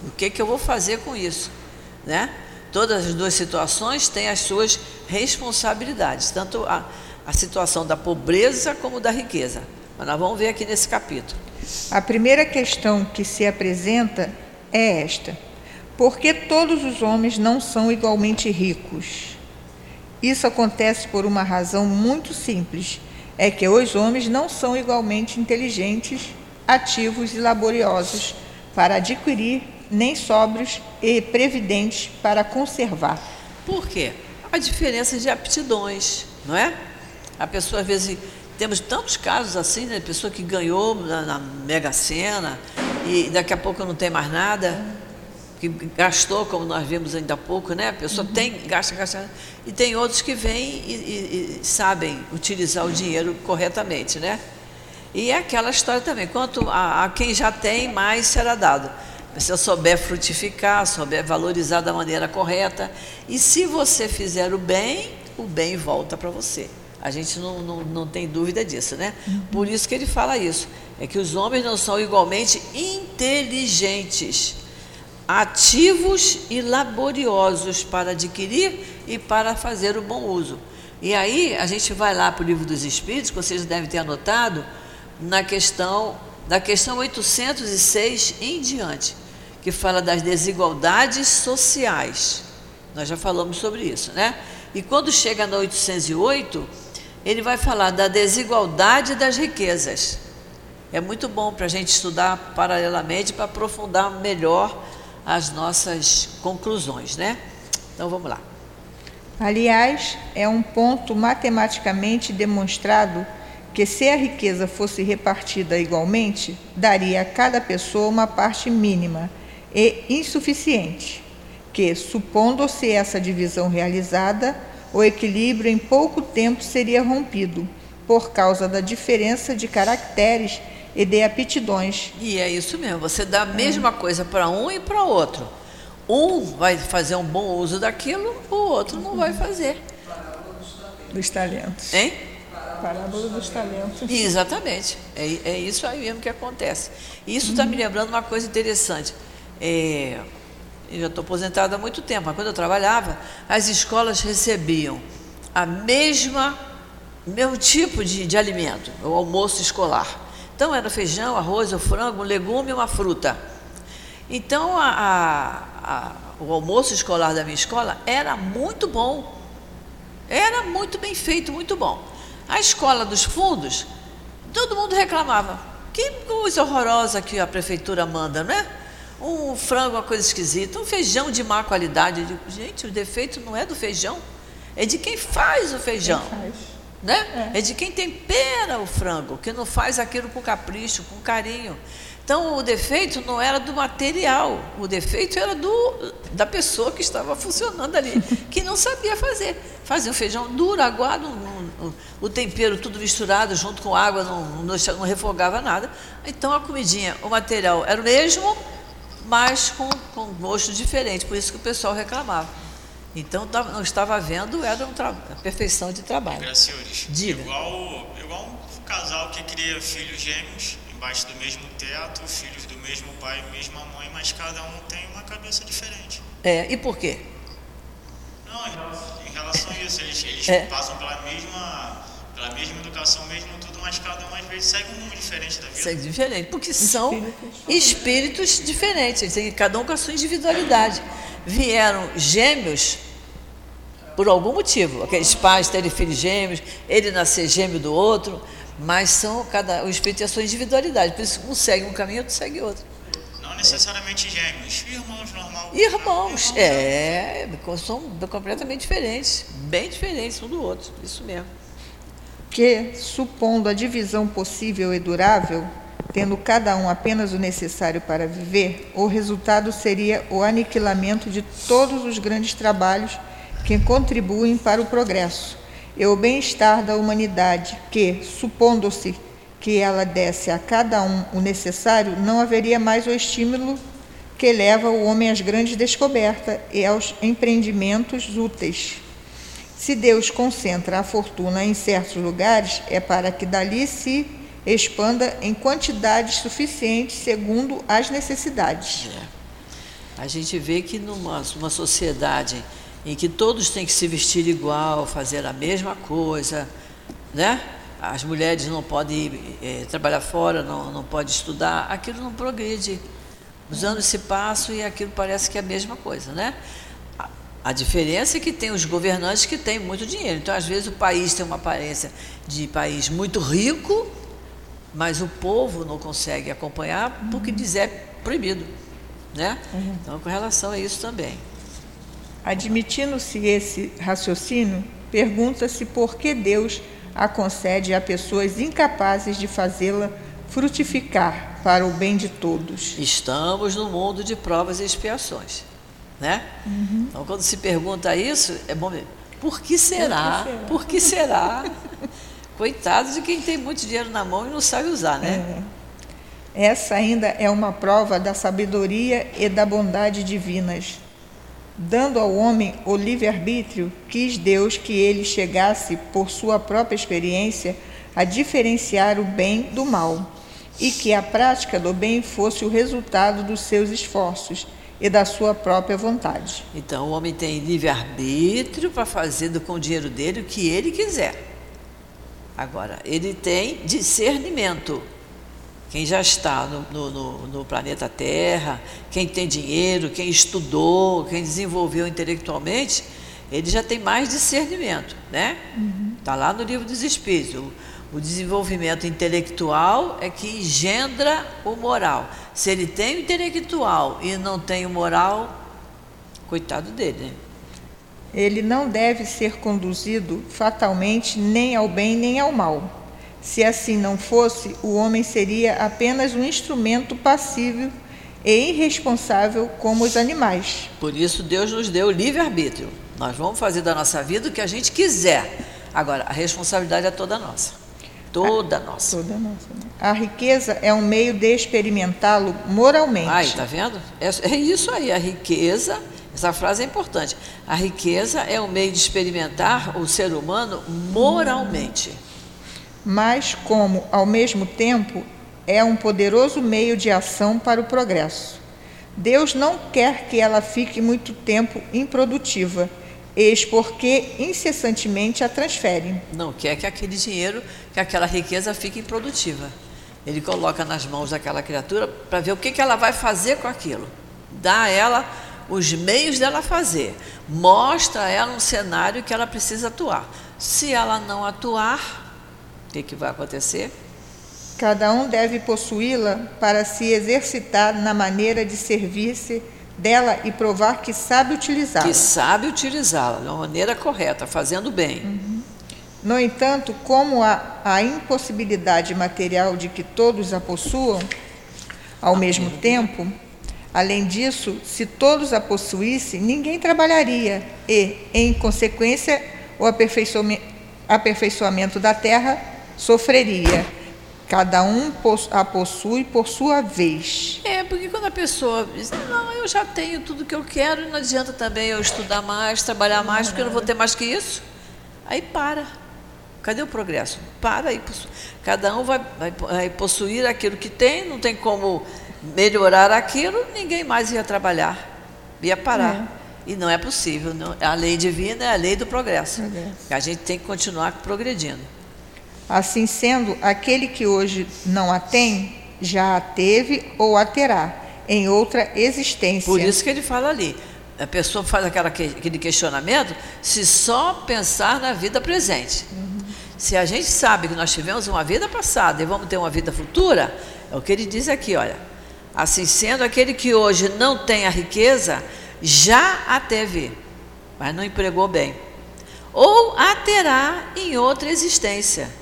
S1: O que, que eu vou fazer com isso? Né? Todas as duas situações têm as suas responsabilidades, tanto a, a situação da pobreza como da riqueza. Mas nós vamos ver aqui nesse capítulo.
S2: A primeira questão que se apresenta é esta: por que todos os homens não são igualmente ricos? Isso acontece por uma razão muito simples: é que os homens não são igualmente inteligentes, ativos e laboriosos para adquirir, nem sóbrios e previdentes para conservar.
S1: Por quê? A diferença de aptidões, não é? A pessoa às vezes temos tantos casos assim, né? Pessoa que ganhou na, na Mega Sena e daqui a pouco não tem mais nada, que gastou, como nós vimos ainda há pouco, né? A pessoa uhum. tem, gasta, gasta. E tem outros que vêm e, e, e, sabem utilizar o dinheiro corretamente, né? E é aquela história também, quanto a, a quem já tem, mais será dado. Se eu souber frutificar, souber valorizar da maneira correta, e se você fizer o bem, o bem volta para você. A gente não, não, não tem dúvida disso, né? Uhum. Por isso que ele fala isso. É que os homens não são igualmente inteligentes, ativos e laboriosos para adquirir e para fazer o bom uso. E aí a gente vai lá para o livro dos Espíritos, que vocês devem ter anotado, na questão da questão 806 em diante, que fala das desigualdades sociais. Nós já falamos sobre isso, né? E quando chega na 808, ele vai falar da desigualdade das riquezas. É muito bom para a gente estudar paralelamente para aprofundar melhor as nossas conclusões, né? Então vamos lá.
S2: Aliás, é um ponto matematicamente demonstrado que se a riqueza fosse repartida igualmente, daria a cada pessoa uma parte mínima, e insuficiente, que, supondo-se essa divisão realizada, o equilíbrio em pouco tempo seria rompido, por causa da diferença de caracteres e de aptidões.
S1: E é isso mesmo, você dá a mesma coisa para um e para outro. Um vai fazer um bom uso daquilo, o outro não vai fazer.
S2: Dos talentos.
S1: Hein?
S2: Parábola dos talentos.
S1: Exatamente. É, é isso aí mesmo que acontece. Isso está me lembrando uma coisa interessante. É, eu já estou aposentada há muito tempo, mas quando eu trabalhava, as escolas recebiam a mesma, mesmo tipo de, de alimento, o almoço escolar. Então era feijão, arroz, o frango, um legume e uma fruta. Então a, a, a, o almoço escolar da minha escola era muito bom. Era muito bem feito, muito bom. A escola dos fundos, todo mundo reclamava. Que coisa horrorosa que a prefeitura manda, não é? Um frango, uma coisa esquisita, um feijão de má qualidade. Digo, gente, o defeito não é do feijão, é de quem faz o feijão.
S2: Faz.
S1: Né? É. é de quem tempera o frango, que não faz aquilo com capricho, com carinho. Então o defeito não era do material, o defeito era do, da pessoa que estava funcionando ali, que não sabia fazer. Fazia um feijão duro, aguado, o tempero tudo misturado junto com água, não, não, não refogava nada. Então a comidinha, o material era o mesmo, mas com, com gosto diferente, por isso que o pessoal reclamava. Então não estava vendo, era um a perfeição de trabalho.
S4: Senhores, Diga. Igual, igual um casal que cria filhos gêmeos embaixo do mesmo teto, filhos do mesmo pai e mesma mãe, mas cada um tem uma cabeça diferente.
S1: É, e por quê?
S4: Não, em relação, em relação a isso, eles, eles é. passam pela mesma, pela mesma educação, mesmo tudo, mas cada um às vezes segue um rumo diferente da vida.
S1: Segue diferente, porque são espíritos, espíritos diferentes, cada um com a sua individualidade. Vieram gêmeos por algum motivo, aqueles pais terem filhos gêmeos, ele nascer gêmeo do outro mas são cada o espírito tem a sua individualidade, por isso um segue um caminho, outro segue outro.
S4: Não necessariamente gêmeos, irmãos normal.
S1: Irmãos, é, são completamente diferentes, bem diferentes um do outro, isso mesmo.
S2: Que, supondo a divisão possível e durável, tendo cada um apenas o necessário para viver, o resultado seria o aniquilamento de todos os grandes trabalhos que contribuem para o progresso e o bem-estar da humanidade, que, supondo-se que ela desse a cada um o necessário, não haveria mais o estímulo que leva o homem às grandes descobertas e aos empreendimentos úteis. Se Deus concentra a fortuna em certos lugares, é para que dali se expanda em quantidades suficientes segundo as necessidades.
S1: É. A gente vê que numa, numa sociedade em que todos têm que se vestir igual, fazer a mesma coisa, né? As mulheres não podem é, trabalhar fora, não, não podem estudar, aquilo não progride. Os anos se passam e aquilo parece que é a mesma coisa, né? A, diferença é que tem os governantes que têm muito dinheiro. Então, às vezes, o país tem uma aparência de país muito rico, mas o povo não consegue acompanhar porque diz é proibido, né? Uhum. Então, com relação a isso também.
S2: Admitindo-se esse raciocínio, pergunta-se por que Deus a concede a pessoas incapazes de fazê-la frutificar para o bem de todos.
S1: Estamos no mundo de provas e expiações, né? Uhum. Então, quando se pergunta isso, é bom ver. Por que será? Por que será? Coitado de quem tem muito dinheiro na mão e não sabe usar, né?
S2: É. Essa ainda é uma prova da sabedoria e da bondade divinas Dando ao homem o livre-arbítrio, quis Deus que ele chegasse, por sua própria experiência, a diferenciar o bem do mal, e que a prática do bem fosse o resultado dos seus esforços e da sua própria vontade.
S1: Então o homem tem livre-arbítrio para fazer com o dinheiro dele o que ele quiser. Agora, ele tem discernimento quem já está no, no, no, planeta Terra, quem tem dinheiro, quem estudou, quem desenvolveu intelectualmente, ele já tem mais discernimento, né? Está uhum. Tá lá no livro dos Espíritos. O, desenvolvimento intelectual é que engendra o moral. Se ele tem o intelectual e não tem o moral, coitado dele, né?
S2: Ele não deve ser conduzido fatalmente nem ao bem nem ao mal se assim não fosse, o homem seria apenas um instrumento passível e irresponsável como os animais.
S1: Por isso Deus nos deu livre-arbítrio. Nós vamos fazer da nossa vida o que a gente quiser. Agora, a responsabilidade é toda nossa. Toda a, nossa.
S2: Toda nossa. Né? A riqueza é um meio de experimentá-lo moralmente.
S1: Aí, tá vendo? É, é isso aí, a riqueza, essa frase é importante. A riqueza é um meio de experimentar o ser humano moralmente.
S2: Mas como, ao mesmo tempo, é um poderoso meio de ação para o progresso. Deus não quer que ela fique muito tempo improdutiva, eis porque incessantemente a transfere.
S1: Não quer que aquele dinheiro, que aquela riqueza fique improdutiva. Ele coloca nas mãos daquela criatura para ver o que, que ela vai fazer com aquilo. Dá a ela os meios dela fazer. Mostra a ela um cenário que ela precisa atuar. Se ela não atuar, o que, que vai acontecer?
S2: Cada um deve possuí-la para se exercitar na maneira de servir-se dela e provar que sabe utilizá-la.
S1: Que sabe utilizá-la de uma maneira correta, fazendo bem. Uhum.
S2: No entanto, como há a impossibilidade material de que todos a possuam ao mesmo tempo, além disso, se todos a possuíssem, ninguém trabalharia e, em consequência, o aperfeiçoamento da terra sofreria Cada um a possui por sua vez.
S1: É, porque quando a pessoa diz, não, eu já tenho tudo que eu quero, não adianta também eu estudar mais, trabalhar mais, porque eu não vou ter mais que isso. Aí para. Cadê o progresso? Para aí. Cada um vai, vai, vai possuir aquilo que tem, não tem como melhorar aquilo, ninguém mais ia trabalhar, ia parar. É. E não é possível. Não, a lei divina é a lei do progresso. A gente tem que continuar progredindo.
S2: Assim sendo, aquele que hoje não a tem, já a teve ou a terá em outra existência.
S1: Por isso que ele fala ali. A pessoa faz aquela, aquele questionamento se só pensar na vida presente. Uhum. Se a gente sabe que nós tivemos uma vida passada e vamos ter uma vida futura, é o que ele diz aqui, olha. Assim sendo, aquele que hoje não tem a riqueza, já a teve, mas não empregou bem. Ou a terá em outra existência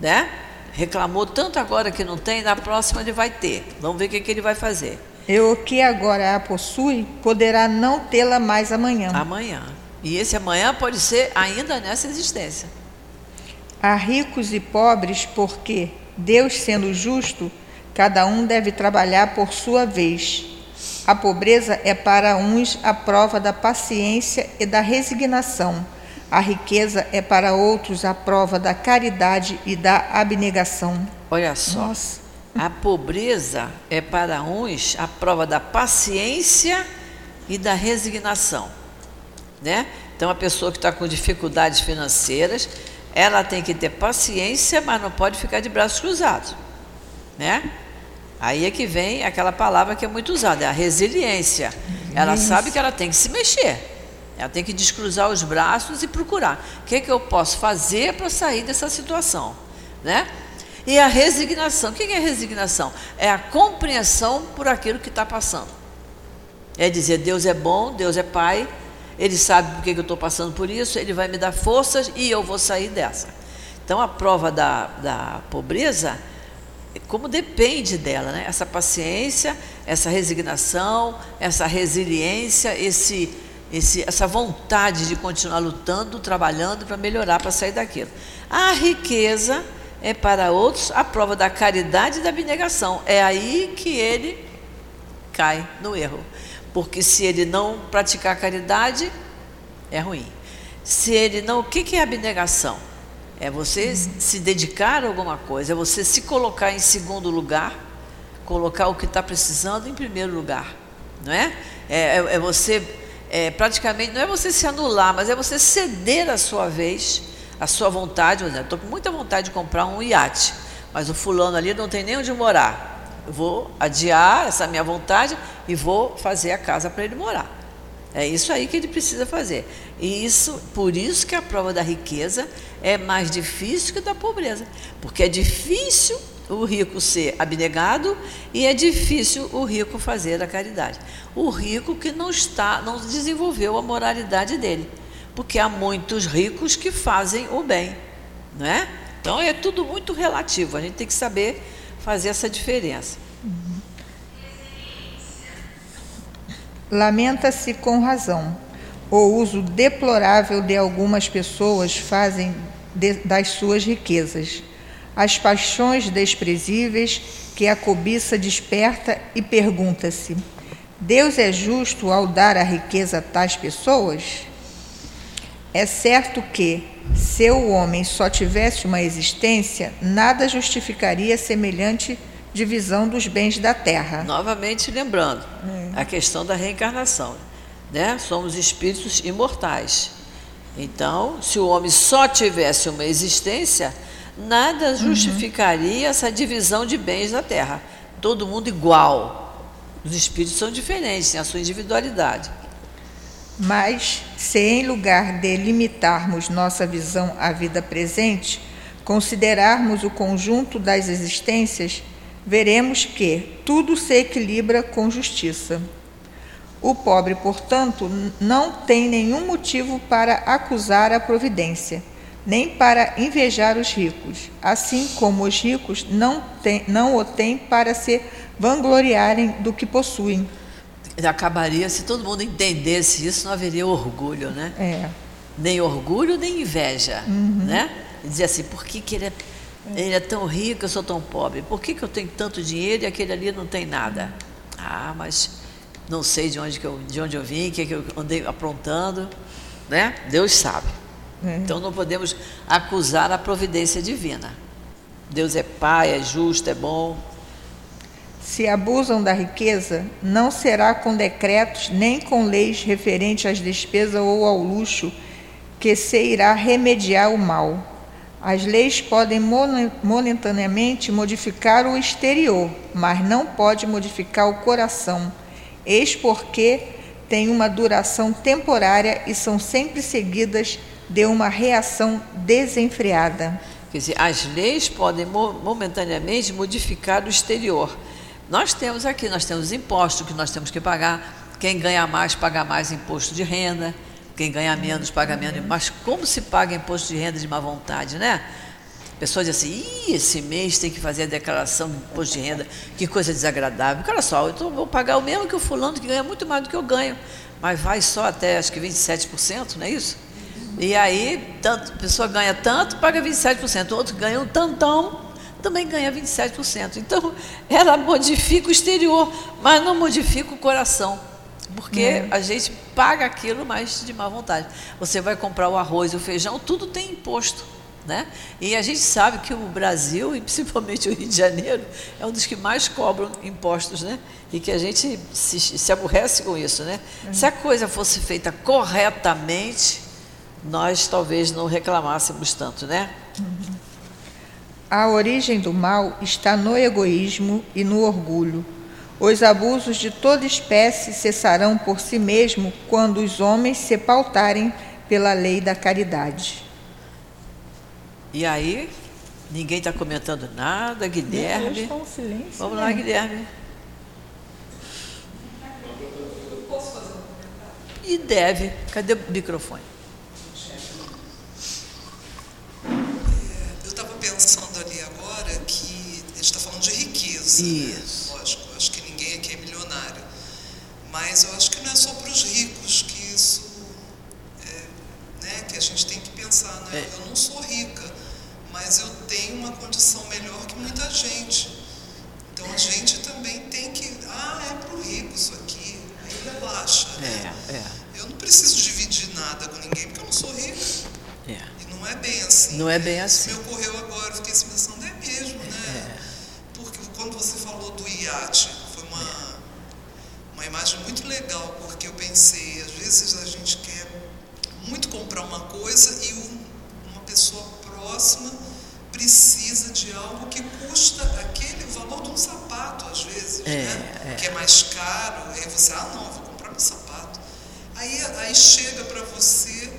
S1: né? Reclamou tanto agora que não tem, na próxima ele vai ter. Vamos ver o que, que ele vai fazer.
S2: E o que agora a possui, poderá não tê-la mais amanhã.
S1: Amanhã. E esse amanhã pode ser ainda nessa existência.
S2: Há ricos e pobres, porque, Deus sendo justo, cada um deve trabalhar por sua vez. A pobreza é para uns a prova da paciência e da resignação a riqueza é para outros a prova da caridade e da abnegação.
S1: Olha só. Nossa. A pobreza é para uns a prova da paciência e da resignação. Né? Então, a pessoa que está com dificuldades financeiras, ela tem que ter paciência, mas não pode ficar de braços cruzados. Né? Aí é que vem aquela palavra que é muito usada, é a resiliência. Ela sabe que ela tem que se mexer. Ela tem que descruzar os braços e procurar. O que, é que eu posso fazer para sair dessa situação? Né? E a resignação. O que é resignação? É a compreensão por aquilo que está passando. É dizer, Deus é bom, Deus é Pai, Ele sabe por que eu estou passando por isso, Ele vai me dar forças e eu vou sair dessa. Então a prova da, da pobreza, como depende dela, né? essa paciência, essa resignação, essa resiliência, esse esse, essa vontade de continuar lutando, trabalhando para melhorar, para sair daquilo. A riqueza é para outros a prova da caridade e da abnegação. É aí que ele cai no erro. Porque se ele não praticar caridade, é ruim. Se ele não. O que é abnegação? É você uhum. se dedicar a alguma coisa, é você se colocar em segundo lugar, colocar o que está precisando em primeiro lugar. Não é? É, é, é você é, praticamente, não é você se anular, mas é você ceder a sua vez, a sua vontade. Estou com muita vontade de comprar um iate, mas o fulano ali não tem nem onde morar. Vou adiar essa minha vontade e vou fazer a casa para ele morar. É isso aí que ele precisa fazer. E isso, por isso que a prova da riqueza é mais difícil que da pobreza, porque é difícil o rico ser abnegado e é difícil o rico fazer a caridade. O rico que não está, não desenvolveu a moralidade dele, porque há muitos ricos que fazem o bem, não é? Então é tudo muito relativo. A gente tem que saber fazer essa diferença.
S2: Lamenta-se com razão. O uso deplorável de algumas pessoas fazem de, das suas riquezas. As paixões desprezíveis que a cobiça desperta e pergunta-se: Deus é justo ao dar a riqueza a tais pessoas? É certo que, se o homem só tivesse uma existência, nada justificaria semelhante divisão dos bens da terra.
S1: Novamente lembrando é. a questão da reencarnação, né? Somos espíritos imortais. Então, se o homem só tivesse uma existência, nada uhum. justificaria uhum. essa divisão de bens da terra. Todo mundo igual. Os espíritos são diferentes, têm a sua individualidade.
S2: Mas, se em lugar de limitarmos nossa visão à vida presente, considerarmos o conjunto das existências, veremos que tudo se equilibra com justiça. O pobre, portanto, não tem nenhum motivo para acusar a providência, nem para invejar os ricos, assim como os ricos não, tem, não o têm para se vangloriarem do que possuem.
S1: Acabaria, se todo mundo entendesse isso, não haveria orgulho, né?
S2: É.
S1: Nem orgulho, nem inveja, uhum. né? Dizer assim, por que, que ele, é, ele é tão rico, eu sou tão pobre? Por que, que eu tenho tanto dinheiro e aquele ali não tem nada? Ah, mas não sei de onde, que eu, de onde eu vim, o que, que eu andei aprontando, né? Deus sabe. É. Então não podemos acusar a providência divina. Deus é Pai, é justo, é bom,
S2: se abusam da riqueza, não será com decretos nem com leis referentes às despesas ou ao luxo que se irá remediar o mal. As leis podem momentaneamente modificar o exterior, mas não pode modificar o coração. Eis porque têm uma duração temporária e são sempre seguidas de uma reação desenfreada.
S1: Quer dizer, as leis podem momentaneamente modificar o exterior, nós temos aqui, nós temos impostos que nós temos que pagar. Quem ganha mais, paga mais imposto de renda. Quem ganha menos, paga menos. Mas como se paga imposto de renda de má vontade, né? Pessoas dizem assim, Ih, esse mês tem que fazer a declaração de imposto de renda, que coisa desagradável. Olha só, eu vou pagar o mesmo que o fulano, que ganha muito mais do que eu ganho, mas vai só até acho que 27%, não é isso? E aí, tanto, a pessoa ganha tanto, paga 27%, o outro ganha um tantão, também ganha 27%. Então, ela modifica o exterior, mas não modifica o coração. Porque é. a gente paga aquilo, mas de má vontade. Você vai comprar o arroz, o feijão, tudo tem imposto. Né? E a gente sabe que o Brasil, e principalmente o Rio de Janeiro, é um dos que mais cobram impostos, né? E que a gente se, se aborrece com isso, né? Uhum. Se a coisa fosse feita corretamente, nós talvez não reclamássemos tanto, né? Uhum.
S2: A origem do mal está no egoísmo e no orgulho. Os abusos de toda espécie cessarão por si mesmo quando os homens se pautarem pela lei da caridade.
S1: E aí, ninguém está comentando nada, Guilherme.
S2: Um silêncio,
S1: Vamos né? lá, Guilherme. E deve. Cadê o microfone?
S5: Isso. Lógico, acho que ninguém aqui é milionário. Mas eu acho que não é só para os ricos que isso. É, né, que a gente tem que pensar. Né? É. Eu não sou rica, mas eu tenho uma condição melhor que muita gente. Então a gente também tem que. Ah, é para o rico isso aqui. Aí relaxa. Né? É, é. Eu não preciso dividir nada com ninguém porque eu não sou rico. É. E não é bem assim.
S1: Não é bem assim.
S5: Isso me ocorreu agora, fiquei quando você falou do iate, foi uma, uma imagem muito legal, porque eu pensei, às vezes a gente quer muito comprar uma coisa e um, uma pessoa próxima precisa de algo que custa aquele valor de um sapato, às vezes, é, né? É. Que é mais caro, aí você, ah não, vou comprar meu sapato. Aí, aí chega para você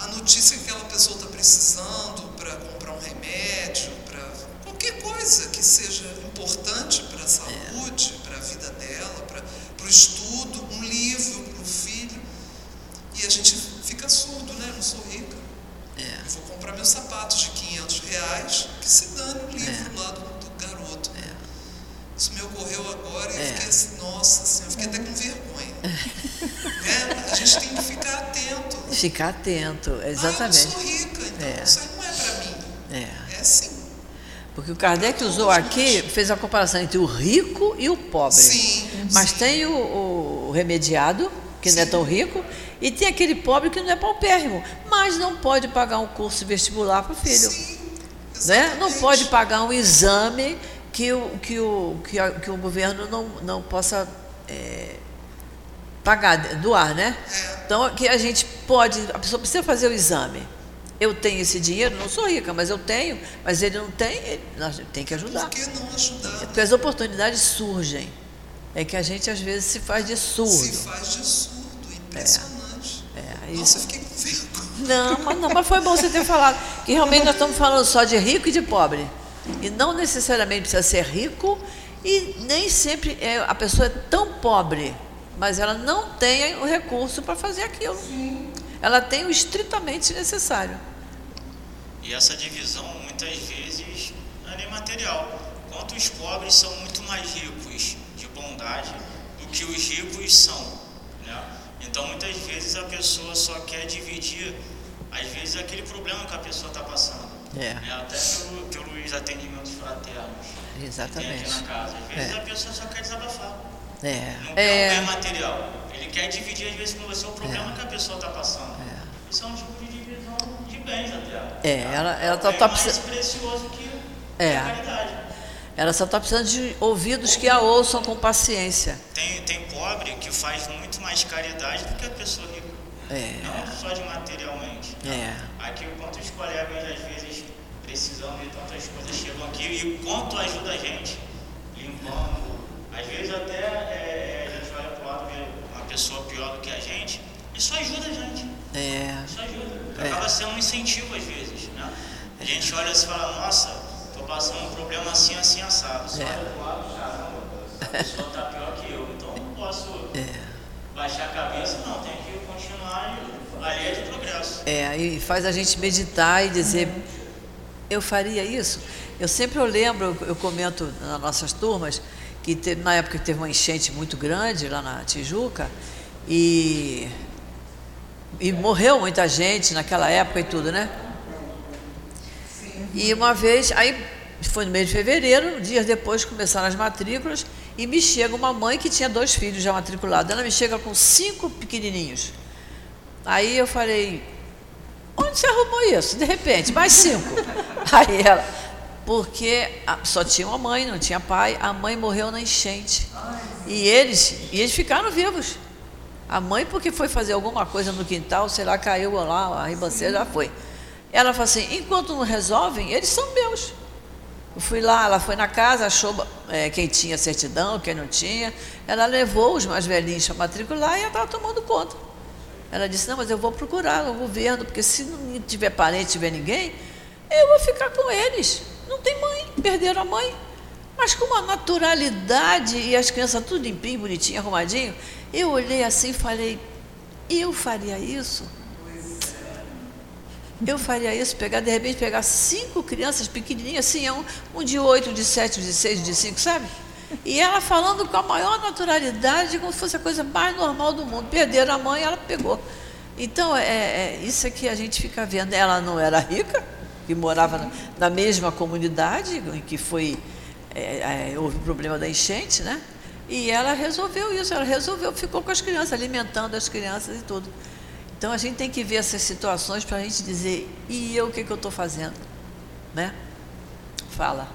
S5: a notícia que aquela pessoa está precisando para comprar um remédio, qualquer coisa que seja importante para a saúde, para a vida dela, para, o estudo, um livro para o filho. E a gente fica surdo, né? Eu não sou rica. É. Vou comprar meus sapatos de 500 reais, que se dane o livro é. lá do, do garoto. É. Isso me ocorreu agora e eu é. fiquei assim, nossa, assim, eu fiquei até com vergonha.
S1: Ficar atento,
S5: Ah, eu
S1: exatamente.
S5: sou rica, então
S1: É.
S5: isso aí não é para mim.
S1: É.
S5: É assim.
S1: Porque o Kardec usou aqui, fez a comparação entre o rico e o pobre.
S5: Sim.
S1: Mas
S5: sim.
S1: tem o, o remediado, que não é
S5: Sim.
S1: tão rico, e tem aquele pobre que não é paupérrimo, mas não pode pagar um curso vestibular para o filho.
S5: Sim,
S1: né? Não pode pagar um exame que o, que o, que a- que o governo não, não possa é, pagar, doar, né?
S5: É.
S1: Então, que a gente pode, a pessoa precisa fazer o exame. Eu tenho esse dinheiro, não sou rica, mas eu tenho, mas ele não tem, ele, nós tem que ajudar.
S5: Por que não ajudar?
S1: Porque as oportunidades surgem. É que a gente às vezes se faz de surdo.
S5: Se faz de surdo, impressionante.
S1: É,
S5: Nossa,
S1: isso.
S5: eu fiquei com vergonha.
S1: Não, mas não, mas foi bom você ter falado. Que realmente nós estamos falando só de rico e de pobre. E não necessariamente precisa ser rico e nem sempre é, a pessoa é tão pobre, mas ela não tem o recurso para fazer aquilo. Ela tem o estritamente necessário.
S4: E essa divisão, muitas vezes, não é nem material. Quanto os pobres são muito mais ricos de bondade do que os ricos são. Né? Então, muitas vezes, a pessoa só quer dividir, às vezes, aquele problema que a pessoa está passando.
S1: É.
S4: Né? Até pelo, pelos atendimentos fraternos. que Tem
S1: Exatamente.
S4: aqui na casa. Às vezes,
S1: É.
S4: a pessoa só quer desabafar.
S1: É.
S4: Não quer
S1: É.
S4: material. Ele quer dividir, às vezes, com você o problema que a pessoa está passando. Isso é um tipo de divisão de bens até.
S1: É, ela, ela tá,
S4: é
S1: tá
S4: mais
S1: precisando.
S4: precioso que
S1: É.
S4: a caridade.
S1: Ela só está precisando de ouvidos que a ouçam com paciência.
S4: Tem, tem pobre que faz muito mais caridade do que a pessoa rica.
S1: É.
S4: Não só de materialmente.
S1: É.
S4: Aqui, quantos colegas, às vezes, precisando de tantas coisas, chegam aqui e quanto ajuda a gente, limpando. Às vezes, até é, é, a gente olha para o lado e pessoa pior do que a gente, isso ajuda a gente.
S1: É.
S4: Isso ajuda.
S1: É.
S4: Acaba sendo um incentivo às vezes, né? A gente olha e fala, nossa, tô passando um problema assim, assim, assado. Você
S1: É.
S4: do lado, caramba, essa pessoa tá pior que eu, então não posso baixar a cabeça, não, tem que continuar e ali é de progresso.
S1: É, aí faz a gente meditar e dizer, eu faria isso? Eu sempre eu lembro, eu comento nas nossas turmas, que teve, na época teve uma enchente muito grande lá na Tijuca e, e morreu muita gente naquela época e tudo, né? E uma vez, aí foi no mês de fevereiro, dias depois começaram as matrículas e me chega uma mãe que tinha dois filhos já matriculados. Ela me chega com cinco pequenininhos. Aí eu falei, onde você arrumou isso? De repente, mais cinco. Aí ela, porque só tinha uma mãe, não tinha pai, a mãe morreu na enchente. E eles, e eles ficaram vivos. A mãe, porque foi fazer alguma coisa no quintal, sei lá, caiu lá, a ribanceira já foi. Ela falou assim, enquanto não resolvem, eles são meus. Eu fui lá, ela foi na casa, achou é, quem tinha certidão, quem não tinha. Ela levou os mais velhinhos para matricular e ela estava tomando conta. Ela disse, não, mas eu vou procurar no governo, porque se não tiver parente, tiver ninguém, eu vou ficar com eles. Não tem mãe, perderam a mãe. Mas com uma naturalidade, e as crianças tudo limpinho, bonitinho, arrumadinho, eu olhei assim e falei, eu faria isso? Eu faria isso, pegar, de repente, pegar cinco crianças pequenininhas, assim, um, um de oito, um de sete, um de seis, um de cinco, sabe? E ela falando com a maior naturalidade, como se fosse a coisa mais normal do mundo. Perderam a mãe, ela pegou. Então, é, é isso é que a gente fica vendo. Ela não era rica, que morava na, na mesma comunidade em que foi é, é, houve o problema da enchente, né? E ela resolveu isso, ela resolveu, ficou com as crianças, alimentando as crianças e tudo. Então a gente tem que ver essas situações para a gente dizer, e eu o que, que eu estou fazendo? Né? Fala.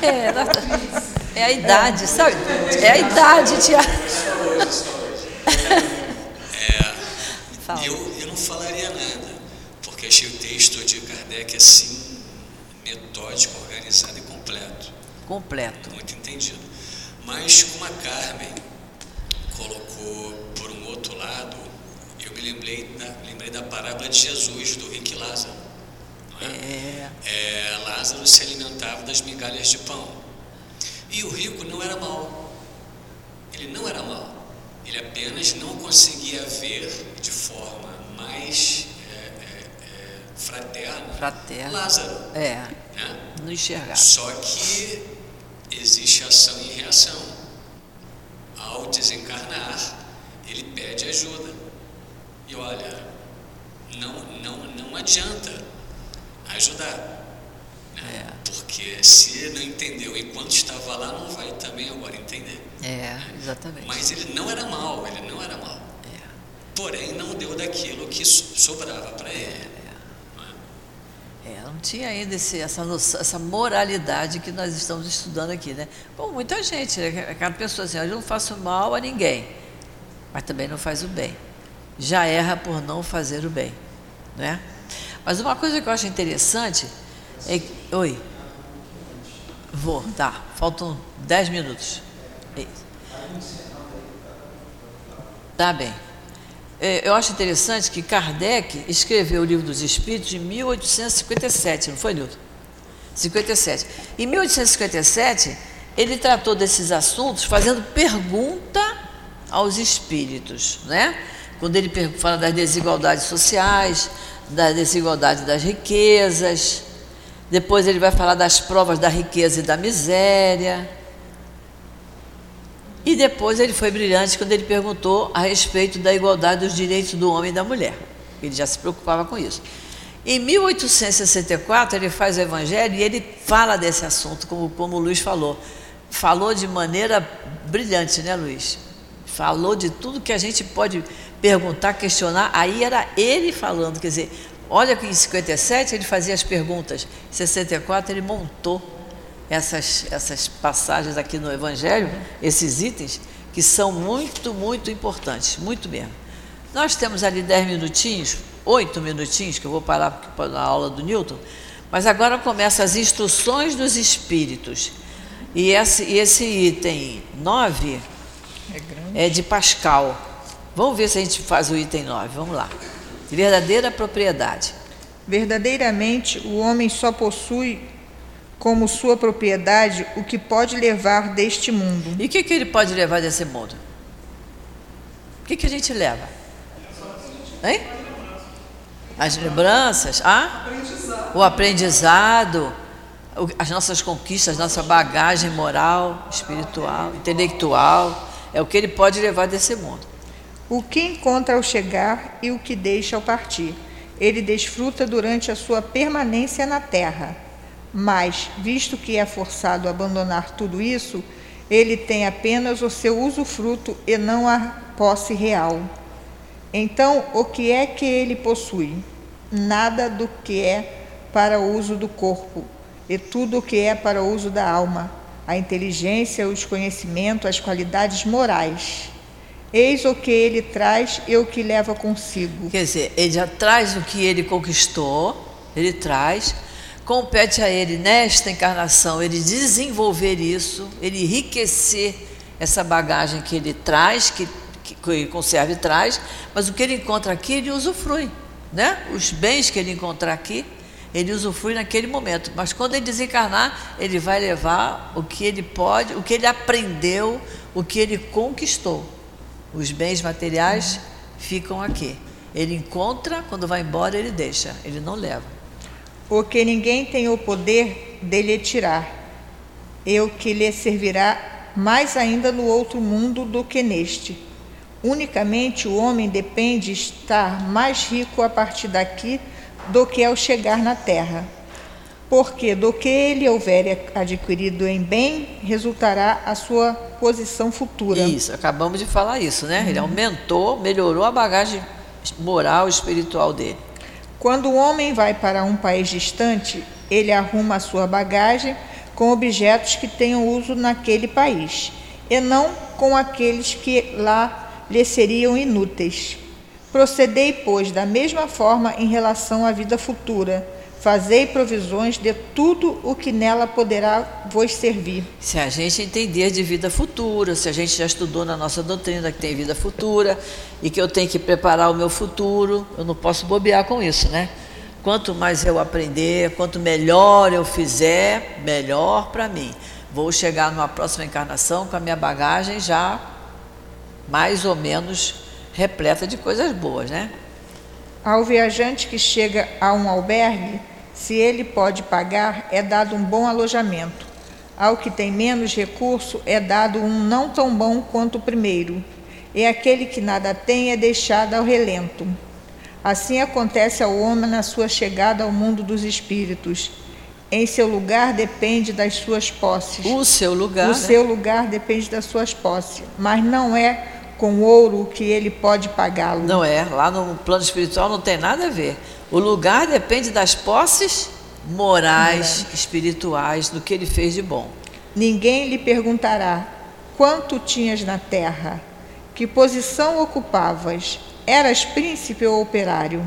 S1: É, ela tá- é a idade, sabe? É a idade, Tiago. Fala.
S6: Eu, eu não falaria nada, porque achei o texto de Kardec assim, metódico, organizado e completo,
S1: Completo.
S6: muito entendido. Mas como a Carmen colocou por um outro lado, eu me lembrei da, lembrei da parábola de Jesus, do rico e Lázaro. é?
S1: É,
S6: É, Lázaro se alimentava das migalhas de pão. E o rico não era mau. Ele não era mau. Ele apenas não conseguia ver de forma mais é, é, é, fraterna
S1: fraterno.
S6: Lázaro.
S1: É,
S6: Né?
S1: não enxergar.
S6: Só que existe ação e reação. ao desencarnar, ele pede ajuda. E olha, não, não, não adianta ajudar. Né? É. Porque se não entendeu enquanto estava lá, não vai também agora entender.
S1: É, exatamente.
S6: Mas ele não era mal, ele não era mal. É. Porém, não deu daquilo que sobrava para ele.
S1: É, é, não tinha ainda esse, essa, noção, essa moralidade que nós estamos estudando aqui, né? Como muita gente, né? aquela pessoa assim, eu não faço mal a ninguém, mas também não faz o bem. Já erra por não fazer o bem, né? Mas uma coisa que eu acho interessante é que... Oi. Vou, tá. Faltam 10 minutos. Tá bem. É, eu acho interessante que Kardec escreveu o Livro dos Espíritos em 1857, não foi, Newton? 57. Em 1857, ele tratou desses assuntos fazendo pergunta aos espíritos, né? Quando ele fala das desigualdades sociais, da desigualdade das riquezas, depois ele vai falar das provas da riqueza e da miséria. E depois ele foi brilhante quando ele perguntou a respeito da igualdade dos direitos do homem e da mulher. Ele já se preocupava com isso. Em 1864, ele faz o Evangelho e ele fala desse assunto, como, como o Luiz falou. Falou de maneira brilhante, né, Luiz? Falou de tudo que a gente pode perguntar, questionar. Aí era ele falando, quer dizer, Olha que em 57 ele fazia as perguntas, em 64 ele montou essas, essas passagens aqui no Evangelho, esses itens, que são muito, muito importantes, muito mesmo. Nós temos ali 10 minutinhos, 8 minutinhos, que eu vou parar na aula do Newton, mas agora começa as instruções dos espíritos. E esse, esse item 9 é, é de Pascal. Vamos ver se a gente faz o item 9, vamos lá verdadeira propriedade.
S2: Verdadeiramente, o homem só possui como sua propriedade o que pode levar deste mundo.
S1: E o que, que ele pode levar desse mundo? O que, que a gente leva? Hein? As lembranças, ah? o aprendizado, as nossas conquistas, nossa bagagem moral, espiritual, intelectual, é o que ele pode levar desse mundo
S2: o que encontra ao chegar e o que deixa ao partir. Ele desfruta durante a sua permanência na terra. Mas, visto que é forçado a abandonar tudo isso, ele tem apenas o seu usufruto e não a posse real. Então, o que é que ele possui? Nada do que é para o uso do corpo, e tudo o que é para o uso da alma, a inteligência, os conhecimentos, as qualidades morais. Eis o que ele traz e o que leva consigo.
S1: Quer dizer, ele já traz o que ele conquistou, ele traz, compete a ele nesta encarnação ele desenvolver isso, ele enriquecer essa bagagem que ele traz, que, que, conserva e traz, mas o que ele encontra aqui, ele usufrui. Né? Os bens que ele encontrar aqui, ele usufrui naquele momento. Mas quando ele desencarnar, ele vai levar o que ele pode, o que ele aprendeu, o que ele conquistou. Os bens materiais ficam aqui. Ele encontra, quando vai embora, ele deixa, ele não leva.
S2: Porque ninguém tem o poder dele tirar, e o que lhe servirá mais ainda no outro mundo do que neste. Unicamente o homem depende estar mais rico a partir daqui do que ao chegar na terra porque do que ele houver adquirido em bem, resultará a sua posição futura.
S1: Isso, acabamos de falar isso, né? Uhum. Ele aumentou, melhorou a bagagem moral e espiritual dele.
S2: Quando o homem vai para um país distante, ele arruma a sua bagagem com objetos que tenham uso naquele país, e não com aqueles que lá lhe seriam inúteis. Procedei, pois, da mesma forma em relação à vida futura Fazei provisões de tudo o que nela poderá vos servir.
S1: Se a gente entender de vida futura, se a gente já estudou na nossa doutrina que tem vida futura e que eu tenho que preparar o meu futuro, eu não posso bobear com isso, né? Quanto mais eu aprender, quanto melhor eu fizer, melhor para mim. Vou chegar numa próxima encarnação com a minha bagagem já mais ou menos repleta de coisas boas, né?
S2: Ao viajante que chega a um albergue, se ele pode pagar, é dado um bom alojamento. Ao que tem menos recurso é dado um não tão bom quanto o primeiro, e aquele que nada tem é deixado ao relento. Assim acontece ao homem na sua chegada ao mundo dos espíritos. Em seu lugar depende das suas posses.
S1: O seu lugar.
S2: O
S1: né?
S2: seu lugar depende das suas posses, mas não é com ouro que ele pode pagá-lo.
S1: Não é, lá no plano espiritual não tem nada a ver. O lugar depende das posses morais, espirituais, do que ele fez de bom.
S2: Ninguém lhe perguntará quanto tinhas na terra, que posição ocupavas, eras príncipe ou operário.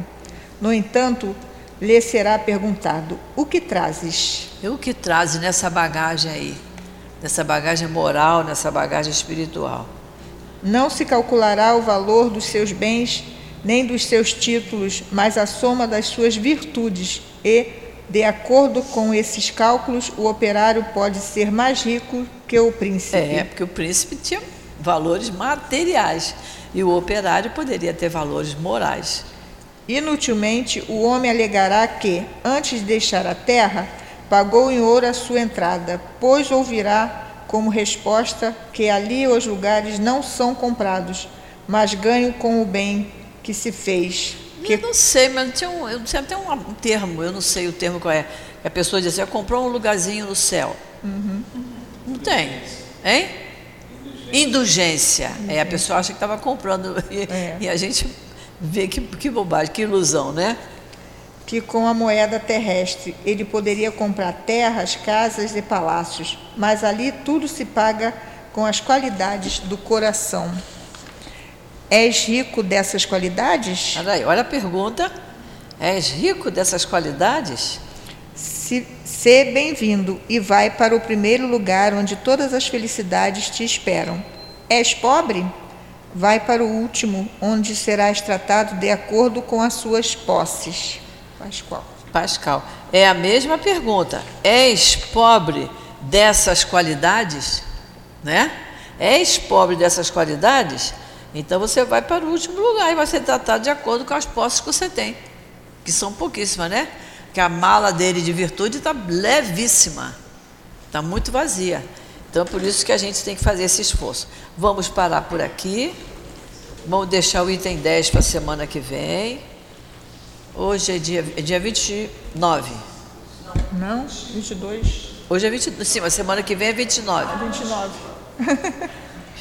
S2: No entanto, lhe será perguntado: o que trazes?
S1: E o que traz nessa bagagem aí? Nessa bagagem moral, nessa bagagem espiritual.
S2: Não se calculará o valor dos seus bens, nem dos seus títulos, mas a soma das suas virtudes e, de acordo com esses cálculos, o operário pode ser mais rico que o príncipe.
S1: É, porque o príncipe tinha valores materiais e o operário poderia ter valores morais.
S2: Inutilmente, o homem alegará que, antes de deixar a terra, pagou em ouro a sua entrada, pois ouvirá como resposta que ali os lugares não são comprados, mas ganho com o bem que se fez. Que
S1: Eu não sei, mas tinha, um, eu tinha até um, termo, eu não sei o termo qual é. A pessoa diz assim, comprou um lugarzinho no céu. Não tem, hein? Indulgência. É, a pessoa acha que estava comprando e,
S2: É.
S1: e a gente vê que, que bobagem, que ilusão, né?
S2: que com a moeda terrestre ele poderia comprar terras, casas e palácios, mas ali tudo se paga com as qualidades do coração. És rico dessas qualidades?
S1: Olha aí, olha a pergunta. És rico dessas qualidades?
S2: Se, se bem-vindo e vai para o primeiro lugar onde todas as felicidades te esperam. És pobre? Vai para o último, onde serás tratado de acordo com as suas posses. Pascoal.
S1: Pascal, é a mesma pergunta. És pobre dessas qualidades? Né? És pobre dessas qualidades? Então você vai para o último lugar e vai ser tratado de acordo com as posses que você tem, que são pouquíssimas, né? Que a mala dele de virtude está levíssima, está muito vazia. Então é por isso que a gente tem que fazer esse esforço. Vamos parar por aqui. Vamos deixar o item 10 para a semana que vem. Hoje é dia, é dia 29.
S2: Não? 22?
S1: Hoje é 29. Sim, mas semana que vem é 29.
S2: 29.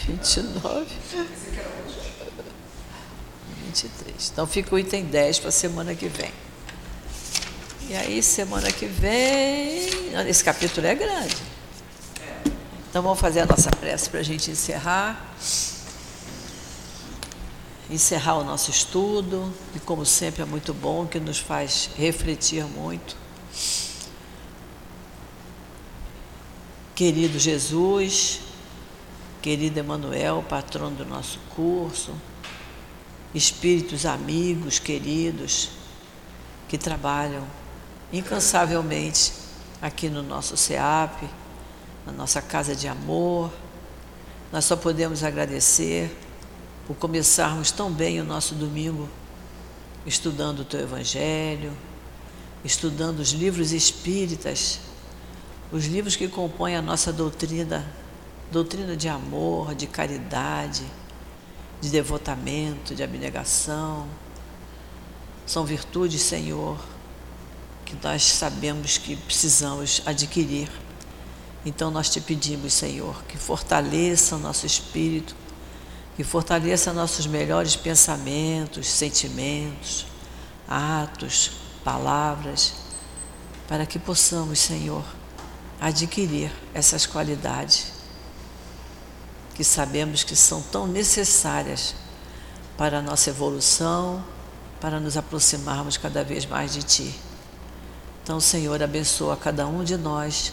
S1: 29. 23. Então fica o item 10 para a semana que vem. E aí, semana que vem. Esse capítulo é grande. Então vamos fazer a nossa prece para a gente encerrar. Encerrar o nosso estudo, e como sempre é muito bom, que nos faz refletir muito. Querido Jesus, querido Emanuel, patrono do nosso curso, espíritos amigos, queridos, que trabalham incansavelmente aqui no nosso SEAP, na nossa casa de amor. Nós só podemos agradecer por começarmos tão bem o nosso domingo estudando o teu Evangelho, estudando os livros espíritas, os livros que compõem a nossa doutrina, doutrina de amor, de caridade, de devotamento, de abnegação. São virtudes, Senhor, que nós sabemos que precisamos adquirir. Então nós te pedimos, Senhor, que fortaleça o nosso espírito, que fortaleça nossos melhores pensamentos, sentimentos, atos, palavras, para que possamos, Senhor, adquirir essas qualidades que sabemos que são tão necessárias para a nossa evolução, para nos aproximarmos cada vez mais de Ti. Então, Senhor, abençoa cada um de nós,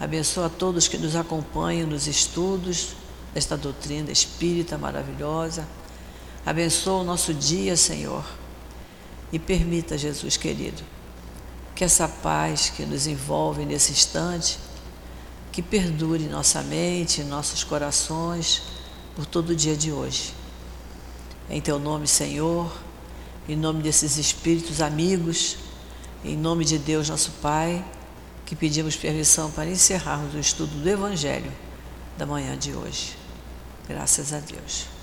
S1: abençoa todos que nos acompanham nos estudos desta doutrina espírita maravilhosa. Abençoa o nosso dia, Senhor, e permita, Jesus querido, que essa paz que nos envolve nesse instante, que perdure nossa mente, nossos corações, por todo o dia de hoje. Em Teu nome, Senhor, em nome desses espíritos amigos, em nome de Deus, nosso Pai, que pedimos permissão para encerrarmos o estudo do Evangelho da manhã de hoje. Graças a Deus.